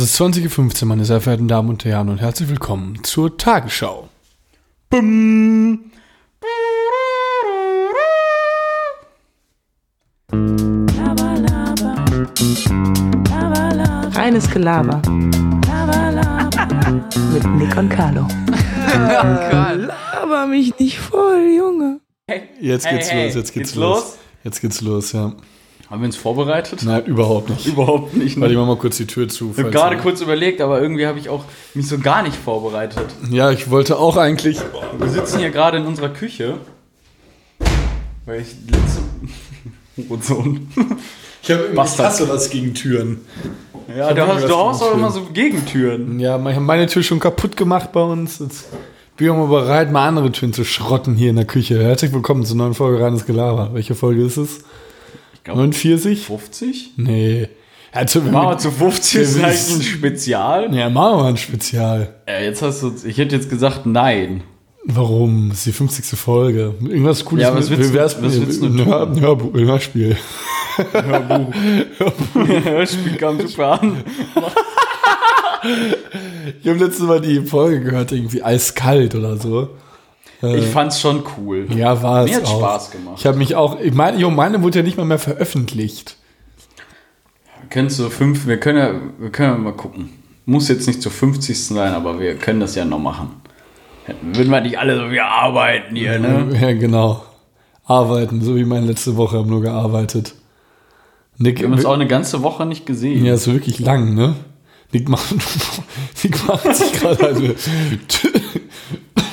Es ist 20.15 Uhr, meine sehr verehrten Damen und Herren, und herzlich willkommen zur Tagesschau. Bum. Reines Gelaber. Mit Nick und Carlo. Laber mich nicht voll, Junge. Jetzt Hey, geht's hey, los, jetzt geht's, geht's los. los? Jetzt geht's los, ja. Haben wir uns vorbereitet? Nein, überhaupt nicht. Überhaupt nicht. Warte, Ne? ich mach mal kurz die Tür zu. Ich habe gerade kurz überlegt, aber irgendwie habe ich auch mich so gar nicht vorbereitet. Ja, ich wollte auch eigentlich. Wir sitzen hier gerade in unserer Küche. Weil ich letzte. Hurensohn. Ich habe Bastard. was gegen Türen. Ja, du, hast, du gegen auch immer Türen. so Gegentüren. Ja, ich habe meine Tür schon kaputt gemacht bei uns. Jetzt bin ich auch mal bereit, mal andere Türen zu schrotten hier in der Küche. Herzlich willkommen zur neuen Folge Reines Gelaber. Welche Folge ist es? Ich glaube 49? 50? Nee. Also, wenn Machen wir wir, zu 50 ist eigentlich ein Spezial. ja, machen wir mal ein Spezial. Ja, jetzt hast du. Ich hätte jetzt gesagt, nein. Warum? Das ist die 50. Folge. Irgendwas Cooles. Ja, was mit- willst wär's- was willst du ein Hörbuch, ein Hörspiel. Hörbuch. Hörspiel kam super an. Ich habe letztes Mal die Folge gehört, irgendwie eiskalt oder so. Ich fand's schon cool. Ja, war es Mir hat's auch. Spaß gemacht. Ich habe mich auch, ich meine, jo, meine wurde ja nicht mal mehr veröffentlicht. Wir können zu fünf, wir können ja, wir können ja mal gucken. Muss jetzt nicht zur 50. sein, aber wir können das ja noch machen. Würden wir nicht alle so wie arbeiten hier, ne? Ja, genau. Arbeiten, so wie meine letzte Woche haben nur gearbeitet. Nick, Wir haben uns auch eine ganze Woche nicht gesehen. ja, ist wirklich lang, ne? Nick macht, Nick macht sich gerade eine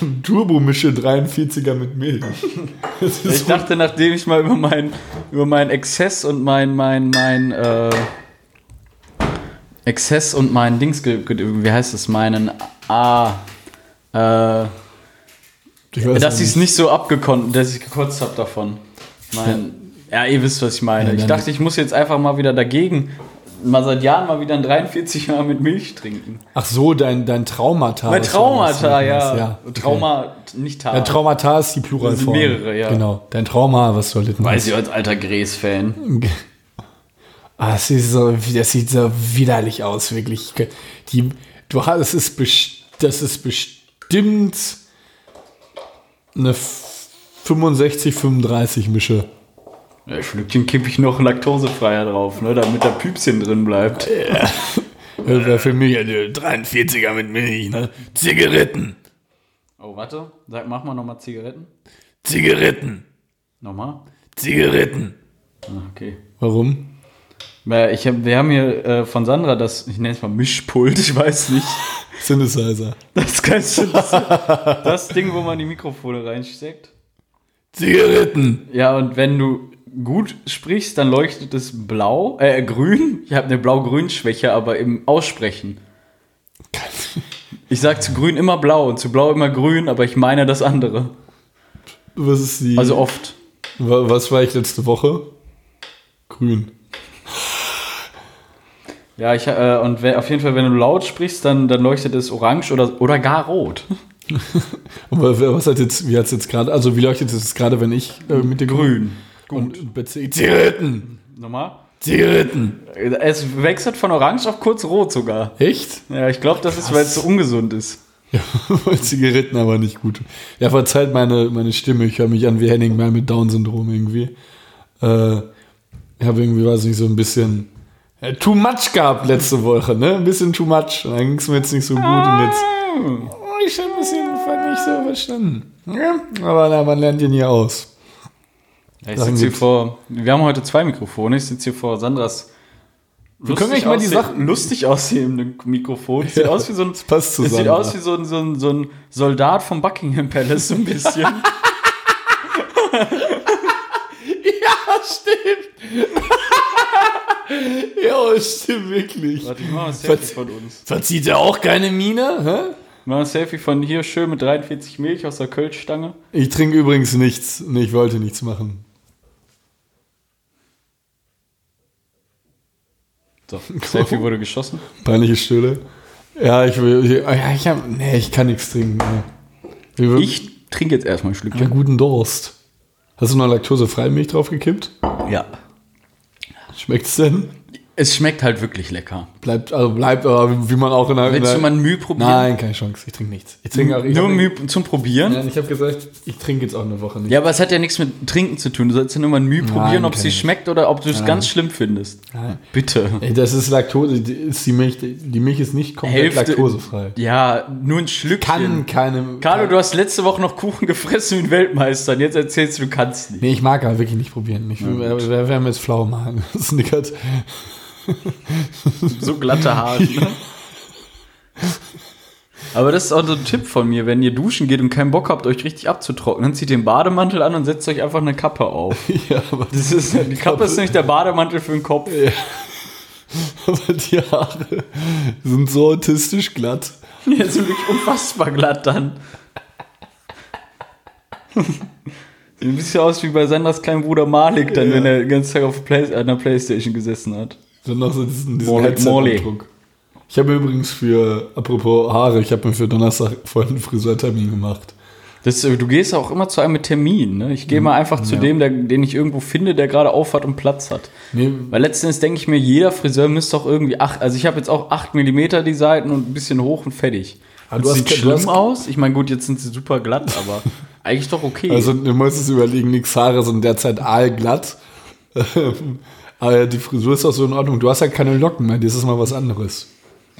Turbomische 43er mit Milch. Ich dachte, nachdem ich mal über meinen über meinen Exzess und mein mein mein äh, Exzess und mein Dings, wie heißt es, meinen ah äh, ich dass ja ich es nicht so abgekonnt, dass ich gekotzt habe davon. Mein, ja, ihr wisst, was ich meine. Ja, ich dachte, ich muss jetzt einfach mal wieder dagegen, mal seit Jahren mal wieder ein 43 Jahre mit Milch trinken. Ach so, dein, dein Traumata. Mein Traumata, ja. ja okay. Trauma, nicht Tar. Dein Traumata ist die Pluralform. Das sind mehrere, ja. Genau. Dein Trauma, was du erlitten Weiß ich als alter Gräs-Fan. Ah, das sieht so, das sieht so widerlich aus, wirklich. Die, du hast, es ist, best- das ist bestimmt eine 65, 35 Mische. Ja, Schlückchen kippe ich noch laktosefreier drauf, ne, damit da Püpschen drin bleibt. Das wäre für mich eine 43er mit Milch, ne? Zigaretten. Oh, warte. Sag, mach mal nochmal Zigaretten. Zigaretten. Nochmal. Zigaretten. Ah, Okay. Warum? Weil Ich hab, wir haben hier äh, von Sandra das, ich nenne es mal Mischpult, ich weiß nicht. Synthesizer. Das kannst du, das, das Ding, wo man die Mikrofone reinsteckt. Zigaretten. Ja, und wenn du gut sprichst, dann leuchtet es blau, äh, grün. Ich habe eine blau-grün-Schwäche, aber im Aussprechen. Ich sag zu grün immer blau und zu blau immer grün, aber ich meine das andere. Was ist die? Also oft. Wa- Was war ich letzte Woche? Grün. Ja, ich, äh, und wenn, auf jeden Fall, wenn du laut sprichst, dann, dann leuchtet es orange oder, oder gar rot. Aber was hat jetzt, wie hat es jetzt gerade, also wie leuchtet es gerade, wenn ich äh, mit dir Grün. Und bei Z- Zigaretten. Nochmal? Zigaretten. Es wechselt von orange auf kurz rot sogar. Echt? Ja, ich glaube, das ist, weil es so ungesund ist. Ja, Zigaretten aber nicht gut. Ja, verzeiht meine, meine Stimme. Ich höre mich an wie Henning mal mit Down-Syndrom irgendwie. Äh, ich habe irgendwie, weiß nicht, so ein bisschen äh, too much gehabt letzte Woche, ne? Ein bisschen too much. Und dann ging es mir jetzt nicht so gut und jetzt. Oh, ich habe es jedenfalls nicht so verstanden. Ja, aber na, man lernt ja nie aus. Ich sitze hier vor. Wir haben heute zwei Mikrofone. Ich sitze hier vor Sandras. Wir können eigentlich mal die Sachen- lustig aussehenden Mikrofon. Sieht Ja, aus wie so ein. das passt zu es sieht aus wie so ein, so, ein, so ein Soldat vom Buckingham Palace, so ein bisschen. Ja, stimmt. ja, stimmt wirklich. Warte, ich mach mal ein Selfie von uns. Verzieht er auch keine Miene? Hä? Ich mach ein Selfie von hier schön mit 43 Milch aus der Kölschstange. Ich trinke übrigens nichts. Nee, ich wollte nichts machen. So, Selfie wurde geschossen. Peinliche Stille. Ja, ich will. Ich, ja, ich hab, nee, ich kann nichts trinken. Nee. Ich trinke jetzt erstmal ein Ich Schlückchen. guten Durst. Hast du noch laktosefreie Milch draufgekippt? Ja. Schmeckt's denn? Es schmeckt halt wirklich lecker. Bleibt, also bleibt, aber wie man auch in in Willst der du mal ein Mühe probieren? Nein, keine Chance. Ich trinke nichts. Ich trinke auch. Ich Nur Mühe zum Probieren? Nein, ich habe gesagt, ich trinke jetzt auch eine Woche nicht. Ja, aber es hat ja nichts mit Trinken zu tun. Du sollst ja nur mal ein Mühe probieren, ob kann sie schmeckt oder ob du es ganz schlimm findest. Nein. Bitte. Ey, das ist Laktose. Die, ist die, Milch, die Milch ist nicht komplett Hälfte- laktosefrei. Ja, nur ein Schlückchen. Kann keine. Carlo, du hast letzte Woche noch Kuchen gefressen wie ein Weltmeister und jetzt erzählst du, du kannst nicht. Nee, ich mag aber wirklich nicht probieren. Ich will, wer, wer, wer mir jetzt flau machen. Snickert. So glatte Haare. Ne? Aber das ist auch so ein Tipp von mir, wenn ihr duschen geht und keinen Bock habt, euch richtig abzutrocknen, zieht den Bademantel an und setzt euch einfach eine Kappe auf. ja, aber, Das ist, die Kappe ist nicht der Bademantel für den Kopf. aber die Haare sind so autistisch glatt. Jetzt sind wirklich unfassbar glatt dann. Sieht ein bisschen aus wie bei Sandras kleinen Bruder Malik, dann, wenn er den ganzen Tag auf Play an der Playstation gesessen hat. Dann noch so diesen, diesen Headset-Abdruck. Ich habe übrigens für, apropos Haare, ich habe mir für Donnerstag vorhin einen Friseurtermin gemacht. Das, äh, du gehst auch immer zu einem mit Termin. Ne? Ich gehe mal einfach zu dem, der, den ich irgendwo finde, der gerade auf hat und Platz hat. Nee, Weil letztendlich denke ich mir, jeder Friseur müsste auch irgendwie acht, also ich habe jetzt auch 8 mm die Seiten und ein bisschen hoch und fertig. Aber das du sieht schlimm hast- aus. Ich meine, gut, jetzt sind sie super glatt, aber eigentlich doch okay. also du musst es überlegen, nix Haare sind derzeit aalglatt. Aber die Frisur ist auch so in Ordnung. Du hast ja keine Locken mehr, das ist mal was anderes.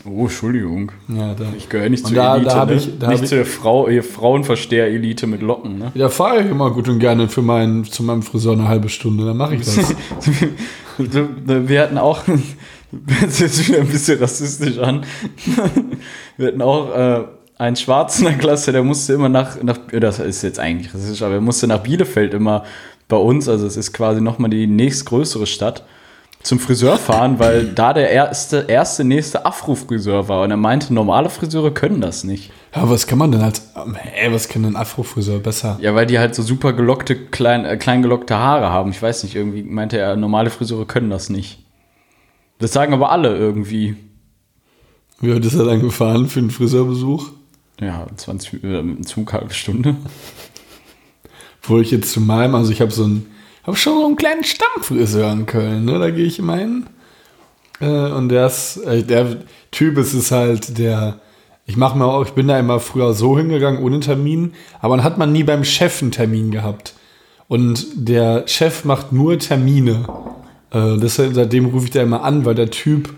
oh, Entschuldigung. Ja, da. Ich gehöre nicht Und zur da- Elite, da ne? ich- nicht ich- zur Frau, Frauenversteher-Elite mit Locken, ne? Da fahre ich immer gut und gerne für meinen, zu meinem Friseur eine halbe Stunde, dann mache ich das. Wir hatten auch, das sich wieder ein bisschen rassistisch an. Wir hatten auch äh, einen Schwarzen in der Klasse, der musste immer nach, nach, das ist jetzt eigentlich rassistisch, aber er musste nach Bielefeld immer bei uns, also es ist quasi nochmal die nächstgrößere Stadt, zum Friseur fahren, weil da der erste, erste nächste Afro-Friseur war. Und er meinte, normale Friseure können das nicht. Ja, was kann man denn als, ey, was kann ein Afro-Friseur besser? Ja, weil die halt so super gelockte, klein, äh, klein gelockte Haare haben. Ich weiß nicht, irgendwie meinte er, normale Friseure können das nicht. Das sagen aber alle irgendwie. Wie heute ist er dann gefahren für einen Friseurbesuch? Ja, 20 äh, Zug halbe Stunde. Wo ich jetzt zu meinem, also ich habe so einen, habe schon so einen kleinen Stammfriseur in Köln, ne? Da gehe ich immer hin. Äh, und der ist, äh, der Typ ist es halt, der, ich mache mir auch, ich bin da immer früher so hingegangen ohne Termin, aber dann hat man nie beim Chef einen Termin gehabt. Und der Chef macht nur Termine. Äh, deshalb, seitdem rufe ich da immer an, weil der Typ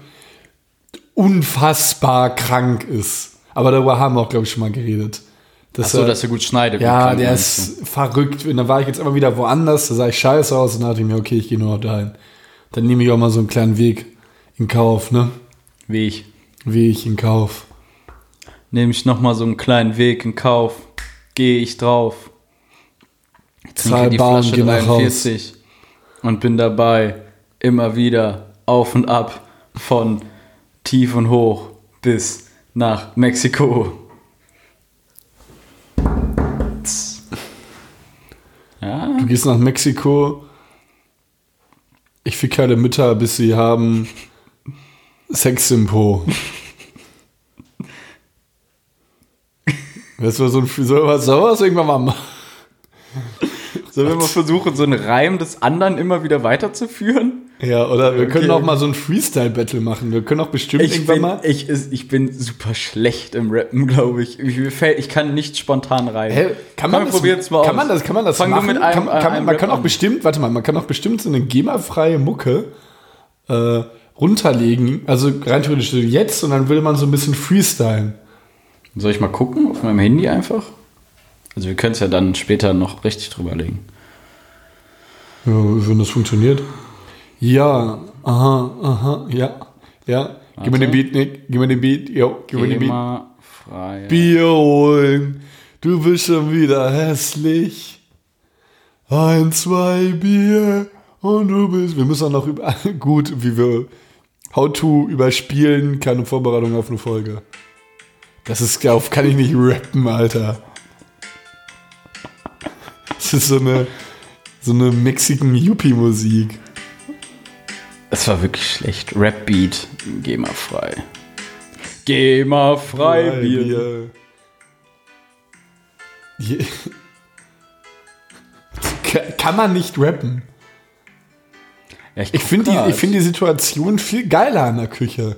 unfassbar krank ist. Aber darüber haben wir auch, glaube ich, schon mal geredet. Dass Achso, er- dass er gut schneidet. ja, der ist verrückt. Und dann war ich jetzt immer wieder woanders, da sah ich scheiße aus und dachte ich mir, okay, ich gehe nur noch dahin. Dann nehme ich auch mal so einen kleinen Weg in Kauf, ne? Wie ich. Weg in Kauf. Nehme ich nochmal so einen kleinen Weg in Kauf. Gehe ich drauf. Zahl Bahn, geh nach Haus. und bin dabei immer wieder auf und ab von tief und hoch bis nach Mexiko. Du gehst nach Mexiko. Ich fick alle Mütter, bis sie haben Sex im Po. Das war so ein Soll was, soll was irgendwann mal machen? sollen wir mal versuchen, so einen Reim des anderen immer wieder weiterzuführen? Ja, oder wir können Okay. auch mal so ein Freestyle-Battle machen. Wir können auch bestimmt Ich irgendwann bin, mal. ich, ich bin super schlecht im Rappen, glaube ich. Ich, fällt, ich kann nicht spontan rein. Hä, kann man Komm, das, wir probieren's mal kann aus. man das, kann man das Fang machen? mit einem- kann, kann, einem man kann auch an. bestimmt, warte mal, man kann auch bestimmt so eine GEMA-freie Mucke äh, runterlegen. Also rein theoretisch so jetzt und dann würde man so ein bisschen freestylen. Soll ich mal gucken auf meinem Handy einfach? Also wir können es ja dann später noch richtig drüber legen. Ja, wenn das funktioniert. Ja, aha, aha, ja, ja. Gib mir den Beat, Nick. Gib mir den Beat. Jo, gib mir den Beat. Thema frei. Bier holen. Du bist schon wieder hässlich. Ein, zwei Bier und du bist. Wir müssen auch noch über. Gut, wie wir. How to überspielen, keine Vorbereitung auf eine Folge. Das ist, darauf kann ich nicht rappen, Alter. Das ist so eine. So eine Mexican Yuppie-Musik. Es war wirklich schlecht. Rap-Beat. Geh mal frei. Geh mal frei, Bier. Ka- Kann man nicht rappen. Ja, Ich guck finde die, ich find die Situation viel geiler an der Küche.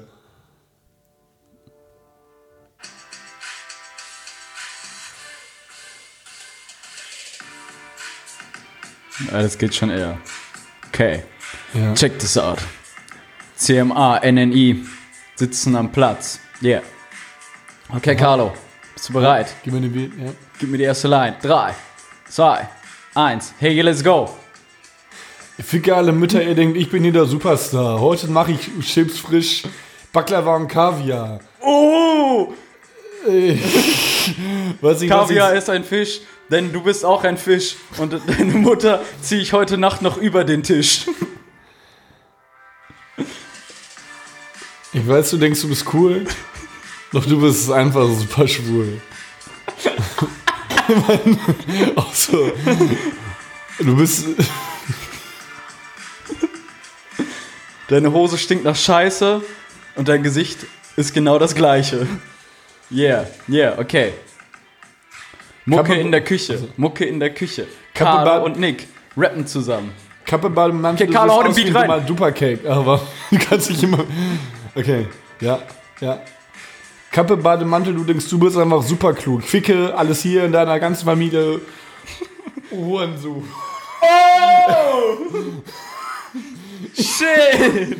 Ja, das geht schon eher. Okay. Ja. Check this out. CMA, NNI sitzen am Platz. Yeah. Okay, Carlo. Bist du bereit? Gib mir den Beat, ja. Gib mir die erste Line. Drei, zwei, eins. Hey, let's go. Ficke alle Mütter, ihr denkt, ich bin hier der Superstar. Heute mache ich Chips frisch, Baklava und Kaviar. Oh! Was ich, Kaviar was ist ein Fisch, denn du bist auch ein Fisch. Und deine Mutter ziehe ich heute Nacht noch über den Tisch. Ich, weiß, du denkst, du bist cool, doch du bist einfach super schwul. Auch so. Du bist. Deine Hose stinkt nach Scheiße und dein Gesicht ist genau das gleiche. Yeah, yeah, okay. Mucke Kappe- in der Küche. Mucke in der Küche. Kappe Carlo und Nick rappen zusammen. Kappe bei dem Mantel. Okay, Carlo, hau den Beat rein. Mal Dupercake, aber du kannst nicht immer. Okay, ja, ja. Kappe, Bademantel, du denkst, du bist einfach super klug. Ficke alles hier in deiner ganzen Familie. Hurensohn. Shit!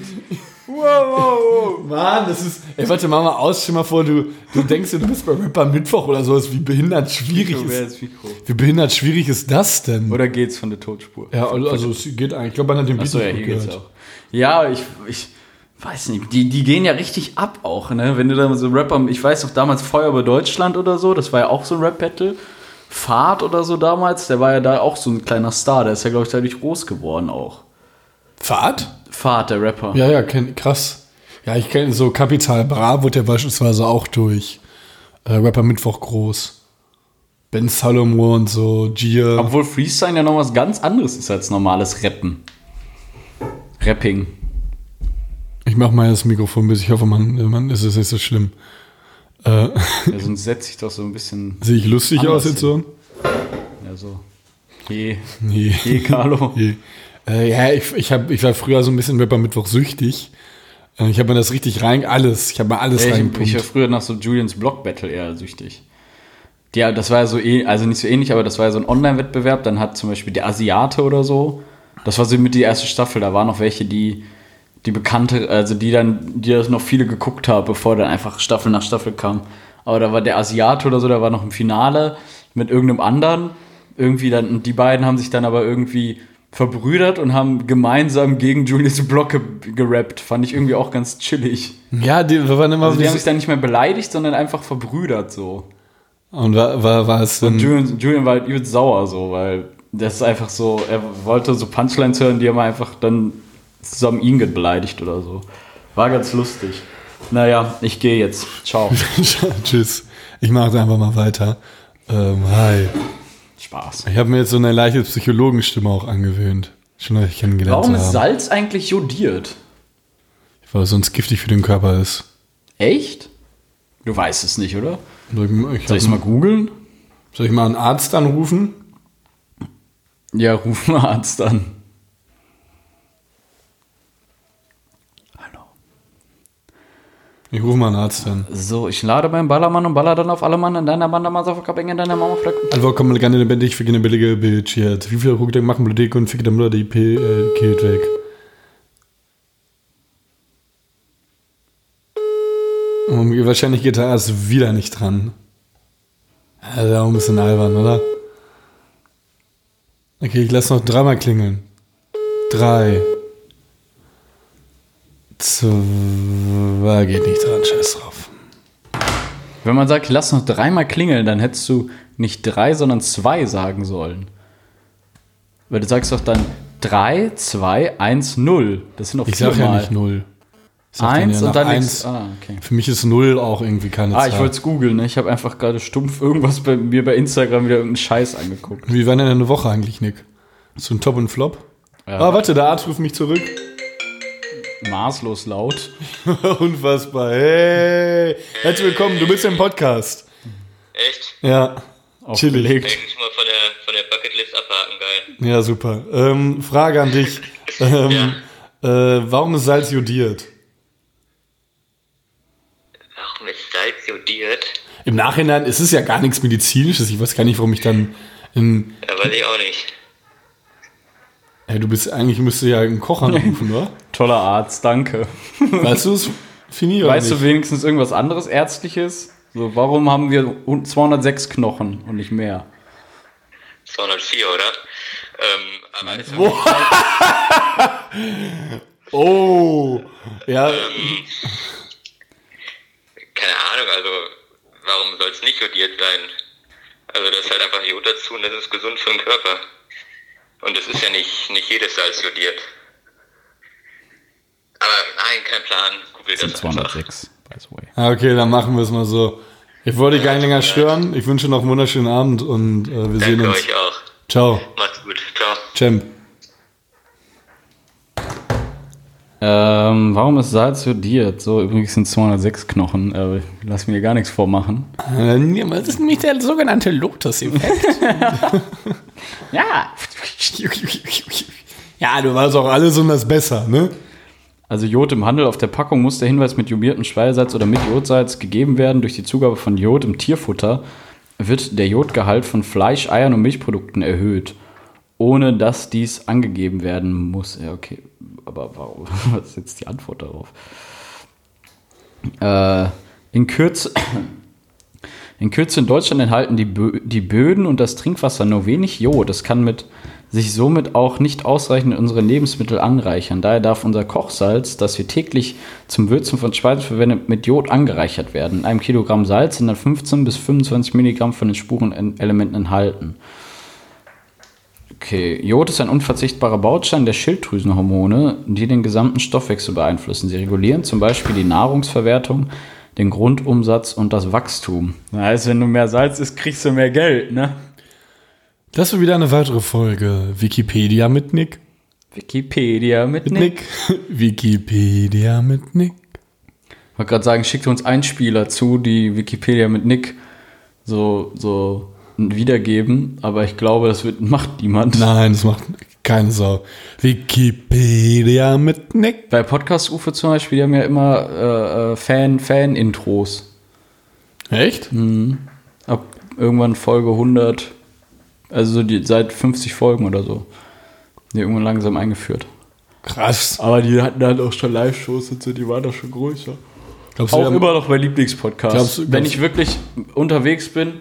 Wow, wow, wow. Mann, das ist. Ey, warte, mach mal aus, stell mal vor, du, du denkst, du bist bei Rapper Mittwoch oder sowas. Wie behindert schwierig Wer ist. Mikro? Wie behindert schwierig ist das denn? Oder geht's von der Totspur? Ja, also, also es geht eigentlich. Ich glaube, man hat den Beat Achso, ja, gehört. auch. Ja, ich, ich weiß nicht, die, die gehen ja richtig ab auch, ne? Wenn du da so Rapper, ich weiß doch damals Feuer über Deutschland oder so, das war ja auch so ein Rap-Battle. Fahrt oder so damals, der war ja da auch so ein kleiner Star, der ist ja, glaube ich, dadurch groß geworden auch. Fahrt? Fahrt, der Rapper. Ja, ja, kenn, krass. Ja, ich kenne so Kapital Bra, wurde ja beispielsweise auch durch äh, Rapper Mittwoch groß. Ben Salomon und so, Gia. Obwohl Freestyle ja noch was ganz anderes ist als normales Rappen. Rapping. Ich mach mal das Mikrofon bis. Ich hoffe, man, man ist es nicht so schlimm. Äh, Ja, sonst setze ich doch so ein bisschen. Sehe ich lustig aus jetzt so? Ja, so. Je. Nee. Je, Carlo. Nee. Äh, ja, ich, ich, hab, ich war früher so ein bisschen Rapper Mittwoch süchtig. Äh, Ich habe mir das richtig rein, alles. Ich habe mir alles Ja, ich, reingepumpt. ich war früher nach so Julians Block Battle eher süchtig. Ja, das war ja so, eh- also nicht so ähnlich, aber das war ja so ein Online-Wettbewerb. Dann hat zum Beispiel der Asiate oder so, das war so mit die erste Staffel. Da waren noch welche, die, die bekannte, also die dann, die das noch viele geguckt haben, bevor dann einfach Staffel nach Staffel kam. Aber da war der Asiate oder so, der war noch im Finale mit irgendeinem anderen. Irgendwie dann, und die beiden haben sich dann aber irgendwie verbrüdert und haben gemeinsam gegen Julius Block ge gerappt. Fand ich irgendwie auch ganz chillig. ja, die waren immer Also die haben sich dann nicht mehr beleidigt, sondern einfach verbrüdert so. Und war, war, war es denn. Julian, Julian war halt übelst sauer so, weil das ist einfach so, er wollte so Punchlines hören, die haben einfach dann zusammen ihn beleidigt oder so. War ganz lustig. Naja, ich gehe jetzt. Ciao. Tschüss. Ich mache einfach mal weiter. Ähm, hi. Spaß. Ich habe mir jetzt so eine leichte Psychologenstimme auch angewöhnt. Schon ich kennengelernt Warum ist. Salz eigentlich jodiert? Weil es sonst giftig für den Körper ist. Echt? Du weißt es nicht, oder? Soll ich, ich Soll ich es mal googeln? soll ich mal einen Arzt anrufen? Ja, ruf mal Arzt an. Ich rufe mal einen Arzt an. So, ich lade beim Ballermann und baller dann auf alle Mann in deiner Bande, Motherfucker, in deiner Mama Fleck. Also komm mal gerne lebendig, fick eine billige Bitch jetzt. Wie viel Ruckdeck machen Bibliothek und fick der Mutter die P äh, geht weg. Und wahrscheinlich geht der Arzt wieder nicht dran. Also auch ein bisschen albern, oder? Okay, ich lasse noch dreimal klingeln. Drei. Zwei geht nicht dran, scheiß drauf. Wenn man sagt, lass noch dreimal klingeln, dann hättest du nicht drei, sondern zwei sagen sollen. Weil du sagst doch dann 3, 2, 1, 0. Das sind doch Ich sag ja viermal. nicht null. Ich Eins ja und dann eins. Ah, okay. Für mich ist null auch irgendwie keine Ah, Zahl. ich wollte es googeln, ne? Ich habe einfach gerade stumpf irgendwas bei mir bei Instagram wieder irgendeinen Scheiß angeguckt. Wie war denn deine Woche eigentlich, Nick? So ein Top und Flop? Ja. Ah, warte, der Arzt ruft mich zurück. Maßlos laut. Unfassbar. Hey, herzlich willkommen. Du bist im Podcast. Echt? Ja, chillig. Eigentlich mal von der, von der Bucketlist abhaken, geil. Ja, super. Ähm, Frage an dich. Ähm, Äh, warum ist Salz jodiert? Warum ist Salz jodiert? Im Nachhinein ist es ja gar nichts Medizinisches. Ich weiß gar nicht, warum ich dann in. Ja, weiß ich auch nicht. Ja, du bist eigentlich müsste ja einen Koch anrufen, oder? Toller Arzt, danke. Weißt du es, Fini? oder Weißt du wenigstens irgendwas anderes Ärztliches? So, warum haben wir 206 Knochen und nicht mehr? 204, oder? Ähm, aber ist Oh! Ja, keine Ahnung, also warum soll es nicht jodiert sein? Also das ist halt einfach Jod dazu und das ist gesund für den Körper. Und es ist ja nicht, nicht jedes Salz jodiert. Aber nein, kein Plan. Google Das sind das einfach. 206, by the way. Ah, okay, dann machen wir es mal so. Ich wollte dich gar nicht länger stören. Ich wünsche noch einen wunderschönen Abend und äh, wir sehen Danke uns. euch auch. Ciao. Macht's gut. Ciao. Champ. Ähm, warum ist Salz jodiert? So, übrigens sind 206 Knochen. Äh, lass mir gar nichts vormachen. Äh, Das ist nämlich der sogenannte Lotus-Effekt. Ja. ja, du weißt auch alles und das besser, ne? Also Jod im Handel auf der Packung muss der Hinweis mit jodiertem Speisesalz oder mit Jodsalz gegeben werden. Durch die Zugabe von Jod im Tierfutter wird der Jodgehalt von Fleisch, Eiern und Milchprodukten erhöht, ohne dass dies angegeben werden muss. Ja, okay. Aber warum? Was ist jetzt die Antwort darauf? Äh, in Kürze. In Kürze in Deutschland enthalten die, Bö die Böden und das Trinkwasser nur wenig Jod. Das kann mit sich somit auch nicht ausreichend unsere Lebensmittel anreichern. Daher darf unser Kochsalz, das wir täglich zum Würzen von Speisen verwenden, mit Jod angereichert werden. In einem Kilogramm Salz sind dann 15 bis 25 Milligramm von den Spurenelementen enthalten. Okay, Jod ist ein unverzichtbarer Baustein der Schilddrüsenhormone, die den gesamten Stoffwechsel beeinflussen. Sie regulieren zum Beispiel die Nahrungsverwertung, den Grundumsatz und das Wachstum. Das heißt, wenn du mehr Salz isst, kriegst du mehr Geld, ne? Das war wieder eine weitere Folge Wikipedia mit Nick. Wikipedia mit, Mit Nick. Nick. Wikipedia mit Nick. Ich wollte gerade sagen, schickt uns Einspieler zu, die Wikipedia mit Nick so, so wiedergeben, aber ich glaube, das wird, macht niemand. Nein, das macht keine Sau. Wikipedia mit Nick. Bei Podcast-Ufe zum Beispiel, die haben ja immer äh, äh, Fan, Fan-Intros. Echt? Ab irgendwann Folge 100, also so die, seit 50 Folgen oder so. Die irgendwann langsam eingeführt. Krass. Aber die hatten halt auch schon Live-Shows und so, die waren da schon größer. Glaubst du, Auch haben- immer noch mein Lieblingspodcast. Glaubst du- Wenn glaubst- ich wirklich unterwegs bin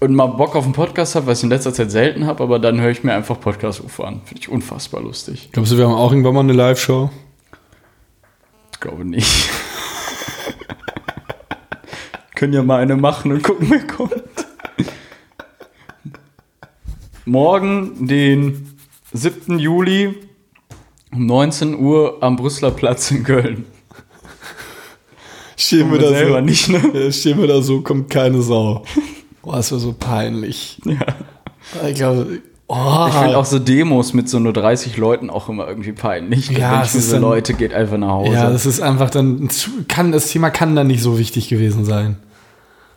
und mal Bock auf einen Podcast habe, was ich in letzter Zeit selten habe, aber dann höre ich mir einfach Podcast-UFO an. Finde ich unfassbar lustig. Glaubst du, wir haben auch irgendwann mal eine Live-Show? Ich glaube nicht. Können ja mal eine machen und gucken, wer kommt. Morgen, den 7. Juli um 19 Uhr am Brüsseler Platz in Köln. Stehen wir da selber so. nicht, ne? Stehen wir da so, kommt keine Sau. Boah, das wäre so peinlich. Ja. Ich glaube, oh, Ich finde auch so Demos mit so nur 30 Leuten auch immer irgendwie peinlich. Ja, ich so dann- Leute, geht einfach nach Hause. ja, das ist einfach dann, kann, das Thema kann dann nicht so wichtig gewesen sein.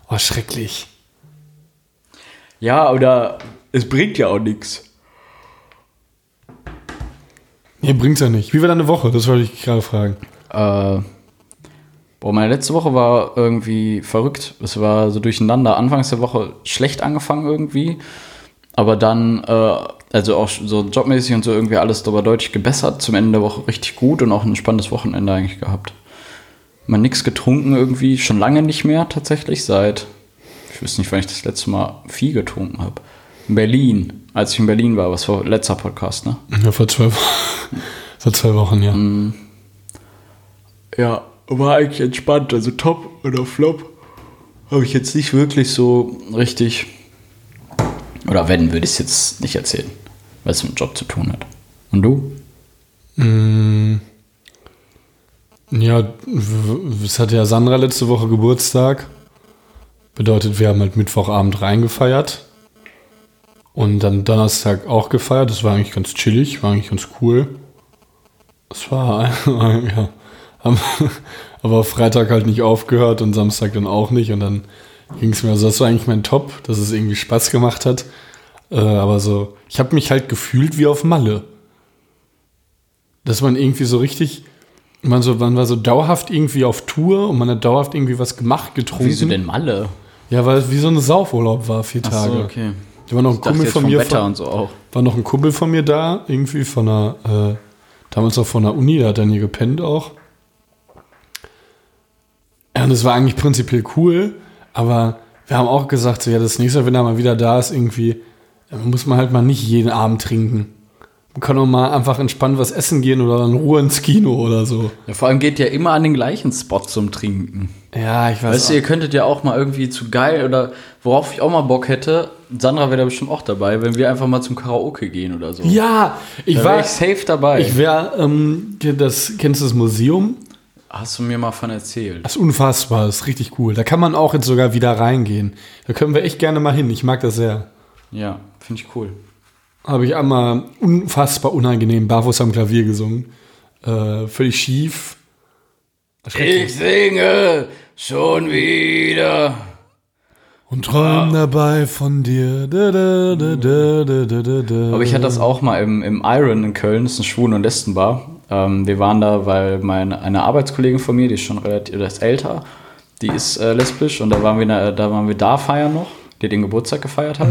Oh, schrecklich. ja, oder es bringt ja auch nichts. Nee, bringt's ja nicht. Wie war deine Woche? Das wollte ich gerade fragen. Äh, boah, meine letzte Woche war irgendwie verrückt. Es war so durcheinander. Anfangs der Woche schlecht angefangen irgendwie. Aber dann, äh, also auch so jobmäßig und so irgendwie alles aber deutlich gebessert. Zum Ende der Woche richtig gut und auch ein spannendes Wochenende eigentlich gehabt. Mal nichts getrunken irgendwie. Schon lange nicht mehr tatsächlich. Seit, ich weiß nicht, wann ich das letzte Mal viel getrunken habe. In Berlin. Als ich in Berlin war. Was war letzter Podcast, ne? Ja, vor zwei Wochen. vor zwei Wochen, ja. Ja, war eigentlich entspannt. Also top oder flop habe ich jetzt nicht wirklich so richtig. Oder wenn, würde ich es jetzt nicht erzählen, weil es mit dem Job zu tun hat. Und du? Mm, Ja, es hatte ja Sandra letzte Woche Geburtstag. Bedeutet, wir haben halt Mittwochabend reingefeiert. Und dann Donnerstag auch gefeiert. Das war eigentlich ganz chillig, war eigentlich ganz cool. Es war, ja. Haben, aber Freitag halt nicht aufgehört und Samstag dann auch nicht. Und dann ging es mir, also das war eigentlich mein Top, dass es irgendwie Spaß gemacht hat. Äh, aber so, ich habe mich halt gefühlt wie auf Malle. dass man irgendwie so richtig, man, so, man war so dauerhaft irgendwie auf Tour und man hat dauerhaft irgendwie was gemacht, getrunken. Wieso denn Malle? Ja, weil es wie so ein Saufurlaub war, vier Tage. okay. Da war noch ein Kumpel von mir. Von, so war noch ein Kumpel von mir da, irgendwie von der, äh, damals auch von der Uni, der hat dann hier gepennt auch. Ja, und es war eigentlich prinzipiell cool, aber wir haben auch gesagt, so, ja, das nächste Mal, wenn er mal wieder da ist, irgendwie, muss man halt mal nicht jeden Abend trinken. Man kann auch mal einfach entspannt was essen gehen oder in Ruhe ins Kino oder so. Ja, vor allem geht ja immer an den gleichen Spot zum Trinken. Ja, ich weiß Weißt du, ihr könntet ja auch mal irgendwie zu geil oder worauf ich auch mal Bock hätte, Sandra wäre da bestimmt auch dabei, wenn wir einfach mal zum Karaoke gehen oder so. Ja, ich da war, ich safe dabei. ich wäre, ähm, das, kennst du das Museum? Hast du mir mal von erzählt? Das ist unfassbar, das ist richtig cool. Da kann man auch jetzt sogar wieder reingehen. Da können wir echt gerne mal hin. Ich mag das sehr. Ja, finde ich cool. Habe ich einmal unfassbar unangenehm barfuß am Klavier gesungen. Äh, völlig schief. Ich singe schon wieder. Und träum dabei von dir. Da, da, da, da, da, da, da, da. Aber ich hatte das auch mal im, im Iron in Köln, das ist eine Schwulen- und Lesbenbar. Ähm, wir waren da, weil meine, eine Arbeitskollegin von mir, die ist schon relativ ist älter, die ist äh, lesbisch und da waren, wir, da, da waren wir da feiern noch, die den Geburtstag gefeiert hat.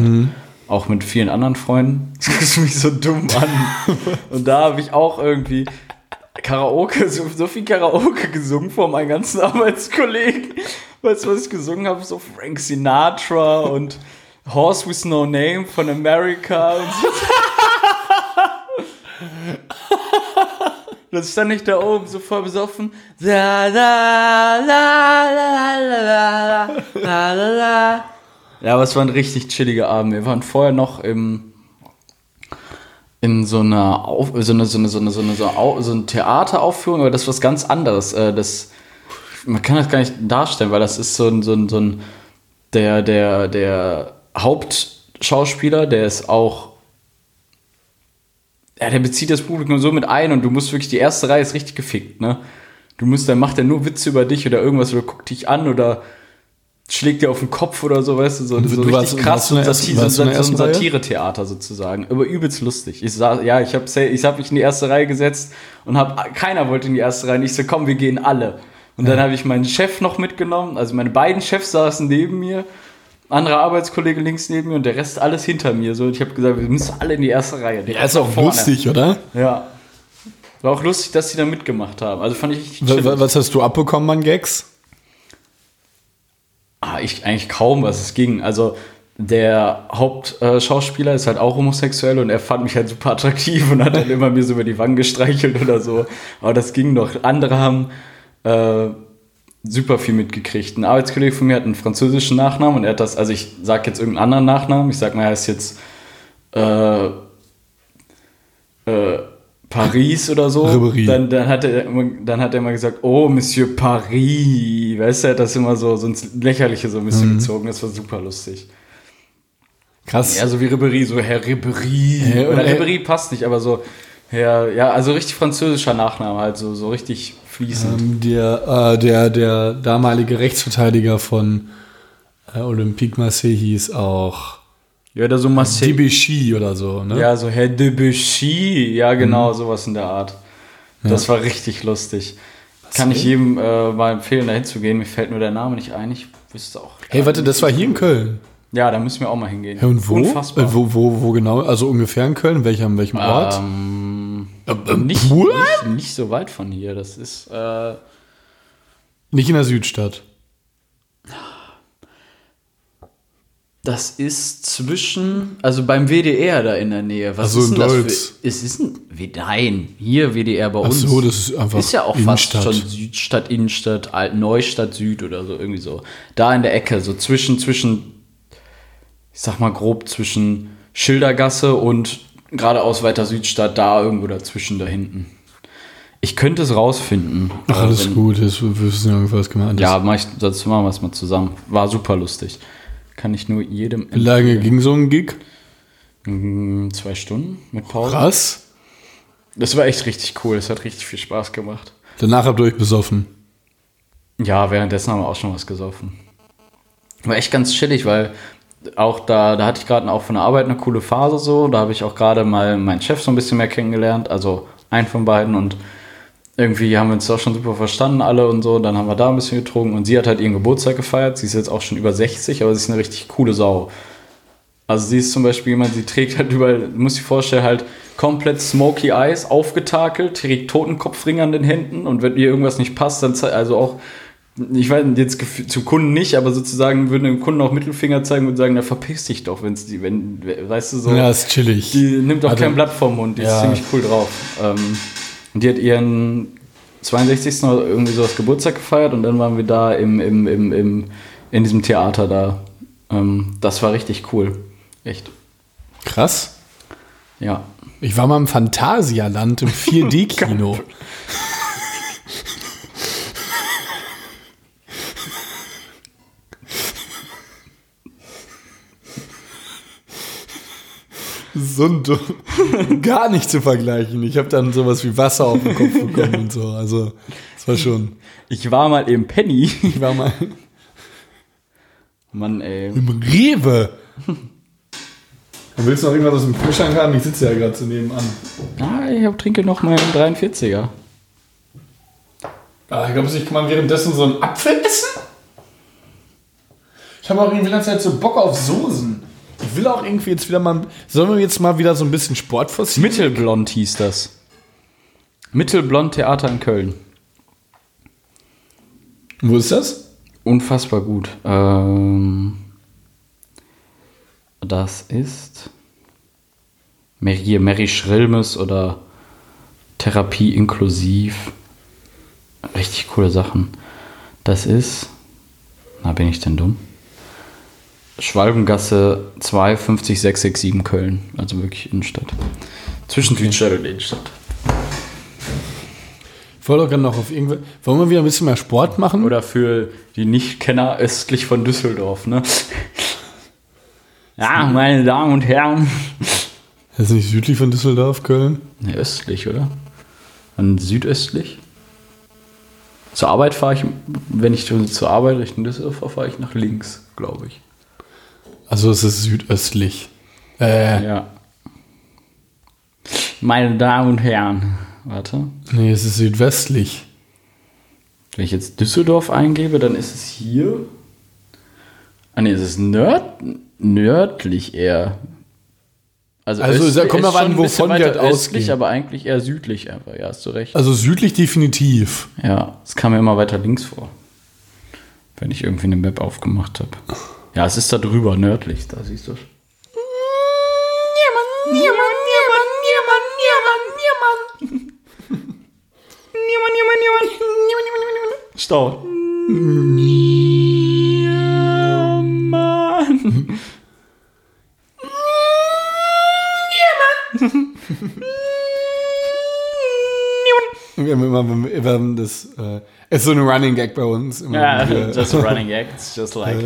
Auch mit vielen anderen Freunden. Das guckst mich so dumm an. und da habe ich auch irgendwie Karaoke, so, so viel Karaoke gesungen vor meinen ganzen Arbeitskollegen. Weißt du, was ich gesungen habe? So Frank Sinatra und Horse with No Name von America und so. Dann stand ich da oben so voll besoffen. La, la, la, la, la, la, la, la, la. Ja, aber es war ein richtig chilliger Abend. Wir waren vorher noch im, in so einer, Auf, so eine, so eine, so eine, so eine, so eine, so eine Theateraufführung, aber das ist was ganz anderes. Äh, Das, man kann das gar nicht darstellen, weil das ist so ein, so ein, so ein der, der, der Hauptschauspieler, der ist auch ja, der bezieht das Publikum so mit ein und du musst wirklich, die erste Reihe ist richtig gefickt, ne? Du musst, dann macht er nur Witze über dich oder irgendwas oder guckt dich an oder schlägt dir auf den Kopf oder so, weißt du, so, Und so du richtig warst- krass, du so der Sati so, der ein? Satiretheater sozusagen, aber übelst lustig. Ich sah, ja, ich habe ich hab mich in die erste Reihe gesetzt und hab, keiner wollte in die erste Reihe. Und ich so, komm, wir gehen alle. Und dann habe ich meinen Chef noch mitgenommen, also meine beiden Chefs saßen neben mir, anderer Arbeitskollege links neben mir und der Rest alles hinter mir. So, und ich habe gesagt, wir müssen alle in die erste Reihe. ja, ist auch Vorne. lustig, oder? Ja. War auch lustig, dass sie da mitgemacht haben. Also fand ich Was hast du abbekommen an Gags? Ich eigentlich kaum, was es ging. Also der Hauptschauspieler ist halt auch homosexuell und er fand mich halt super attraktiv und hat dann immer mir so über die Wangen gestreichelt oder so. Aber das ging doch. Andere haben äh, super viel mitgekriegt. Ein Arbeitskollege von mir hat einen französischen Nachnamen und er hat das, also ich sag jetzt irgendeinen anderen Nachnamen, ich sag mal, er ist jetzt äh, äh, Paris oder so. Ribéry. Dann, dann, hat er immer, dann hat er immer gesagt, oh, Monsieur Paris. Weißt du, er hat das immer so, so ins Lächerliche so ein bisschen gezogen. Das war super lustig. Krass. Ja, so wie Ribéry, so Herr Oder er- Ribéry passt nicht, aber so, Herr, ja, also richtig französischer Nachname, halt so, so richtig fließend. Ähm, der, äh, der, der damalige Rechtsverteidiger von äh, Olympique Marseille hieß auch ja, oder so Marseille. Debuchy oder so, ne? Ja, so Herr Debussy, ja genau, sowas in der Art. Das war richtig lustig. Kann ich jedem äh, mal empfehlen, da hinzugehen. Mir fällt nur der Name nicht ein. Ich wüsste auch. Hey, warte, das war hier in Köln. Ja, da müssen wir auch mal hingehen. Ja, und wo? Unfassbar. Äh, wo, wo, wo genau? Also ungefähr in Köln? Welcher, an welchem Ort? Ähm, Äh, nicht, nicht, nicht so weit von hier. Das ist. Äh, Nicht in der Südstadt. Das ist zwischen, also beim WDR da in der Nähe. Was Ach so, ist in denn das Deutz. für, es ist ein, nein, hier WDR bei Ach uns. so, das ist einfach Ist ja auch Innenstadt. fast schon Südstadt, Innenstadt, Alt Neustadt Süd oder so, irgendwie so. Da in der Ecke, so zwischen, zwischen, ich sag mal grob zwischen Schildergasse und geradeaus weiter Südstadt, da irgendwo dazwischen, da hinten. Ich könnte es rausfinden. Ach, alles wenn- gut, das, wir wissen ja ungefähr, was gemeint ist. Ja, mach ich, dazu machen wir es mal zusammen. War super lustig. Kann ich nur jedem Wie lange ging so ein Gig? Mm, Zwei Stunden mit Pause. Krass. Das war echt richtig cool. Es hat richtig viel Spaß gemacht. Danach habt ihr euch besoffen. Ja, währenddessen haben wir auch schon was gesoffen. War echt ganz chillig, weil auch da, da hatte ich gerade auch von der Arbeit eine coole Phase so. Da habe ich auch gerade mal meinen Chef so ein bisschen mehr kennengelernt. Also einen von beiden und irgendwie haben wir uns auch schon super verstanden alle und so. Dann haben wir da ein bisschen getrunken und sie hat halt ihren Geburtstag gefeiert. Sie ist jetzt auch schon über 60, aber sie ist eine richtig coole Sau. Also sie ist zum Beispiel jemand, sie trägt halt überall, musst dir vorstellen, halt komplett Smoky Eyes, aufgetakelt, trägt Totenkopfring an den Händen und wenn ihr irgendwas nicht passt, dann zei- also auch, ich weiß jetzt zu Kunden nicht, aber sozusagen würden dem Kunden auch Mittelfinger zeigen und sagen, na verpiss dich doch, wenn es die, wenn, weißt du so. Ja, ist chillig. Die nimmt auch Also- kein Blatt vom Mund, die ist Ja. ziemlich cool drauf. Ähm, und die hat ihren 62. oder irgendwie sowas Geburtstag gefeiert und dann waren wir da im, im, im, im, in diesem Theater da. Ähm, das war richtig cool. Echt. Krass. Ja. Ich war mal im Phantasialand im 4D-Kino. So ein dumm. Gar nicht zu vergleichen. Ich habe dann sowas wie Wasser auf den Kopf bekommen und so. Also, das war schon. Ich war mal im Penny. Ich war mal Mann, ey. im Rewe. Willst du noch irgendwas aus dem Kühlschrank haben? Ich sitze ja gerade so nebenan. Ah, ich hab, trinke noch mal einen 43er. Ah, ich glaube, ich kann man währenddessen so einen Apfel essen? Ich habe auch irgendwie die ganze Zeit so Bock auf Soßen. Ich will auch irgendwie jetzt wieder mal. Sollen wir jetzt mal wieder so ein bisschen Sport forcieren? Mittelblond hieß das. Mittelblond Theater in Köln. Wo ist das? Unfassbar gut. Ähm, das ist Mary, Mary Schrilmes oder Therapie inklusiv. Richtig coole Sachen. Das ist. Na, bin ich denn dumm? Schwalbengasse 2, 50, 667 Köln. Also wirklich Innenstadt. Zwischen Südstadt und Innenstadt. Ich wollte doch gerne noch auf irgendwie. Wollen wir wieder ein bisschen mehr Sport machen? Oder für die Nichtkenner östlich von Düsseldorf, ne? Ja, meine Damen und Herren. Das ist nicht südlich von Düsseldorf, Köln? Ne, östlich, oder? An südöstlich? Zur Arbeit fahre ich, wenn ich zur Arbeit Richtung Düsseldorf fahre, fahre ich nach links, glaube ich. Also es ist südöstlich. Äh, Ja. Meine Damen und Herren. Warte. nee, es ist südwestlich. Wenn ich jetzt Düsseldorf eingebe, dann ist es hier. Ah ne, es ist nörd, nördlich eher. Also, östlich da kommt ist aber an, wovon wir halt östlich, ausgehen. aber eigentlich eher südlich einfach. Ja, hast du recht. Also südlich definitiv. Ja, es kam mir immer weiter links vor. Wenn ich irgendwie eine Map aufgemacht habe. Ja, es ist da drüber, nördlich, da siehst du. Stau. Wir haben immer, wir haben das, äh, ist so ein Running Gag bei uns. Immer, Ja, wenn wir- just a running act. It's just like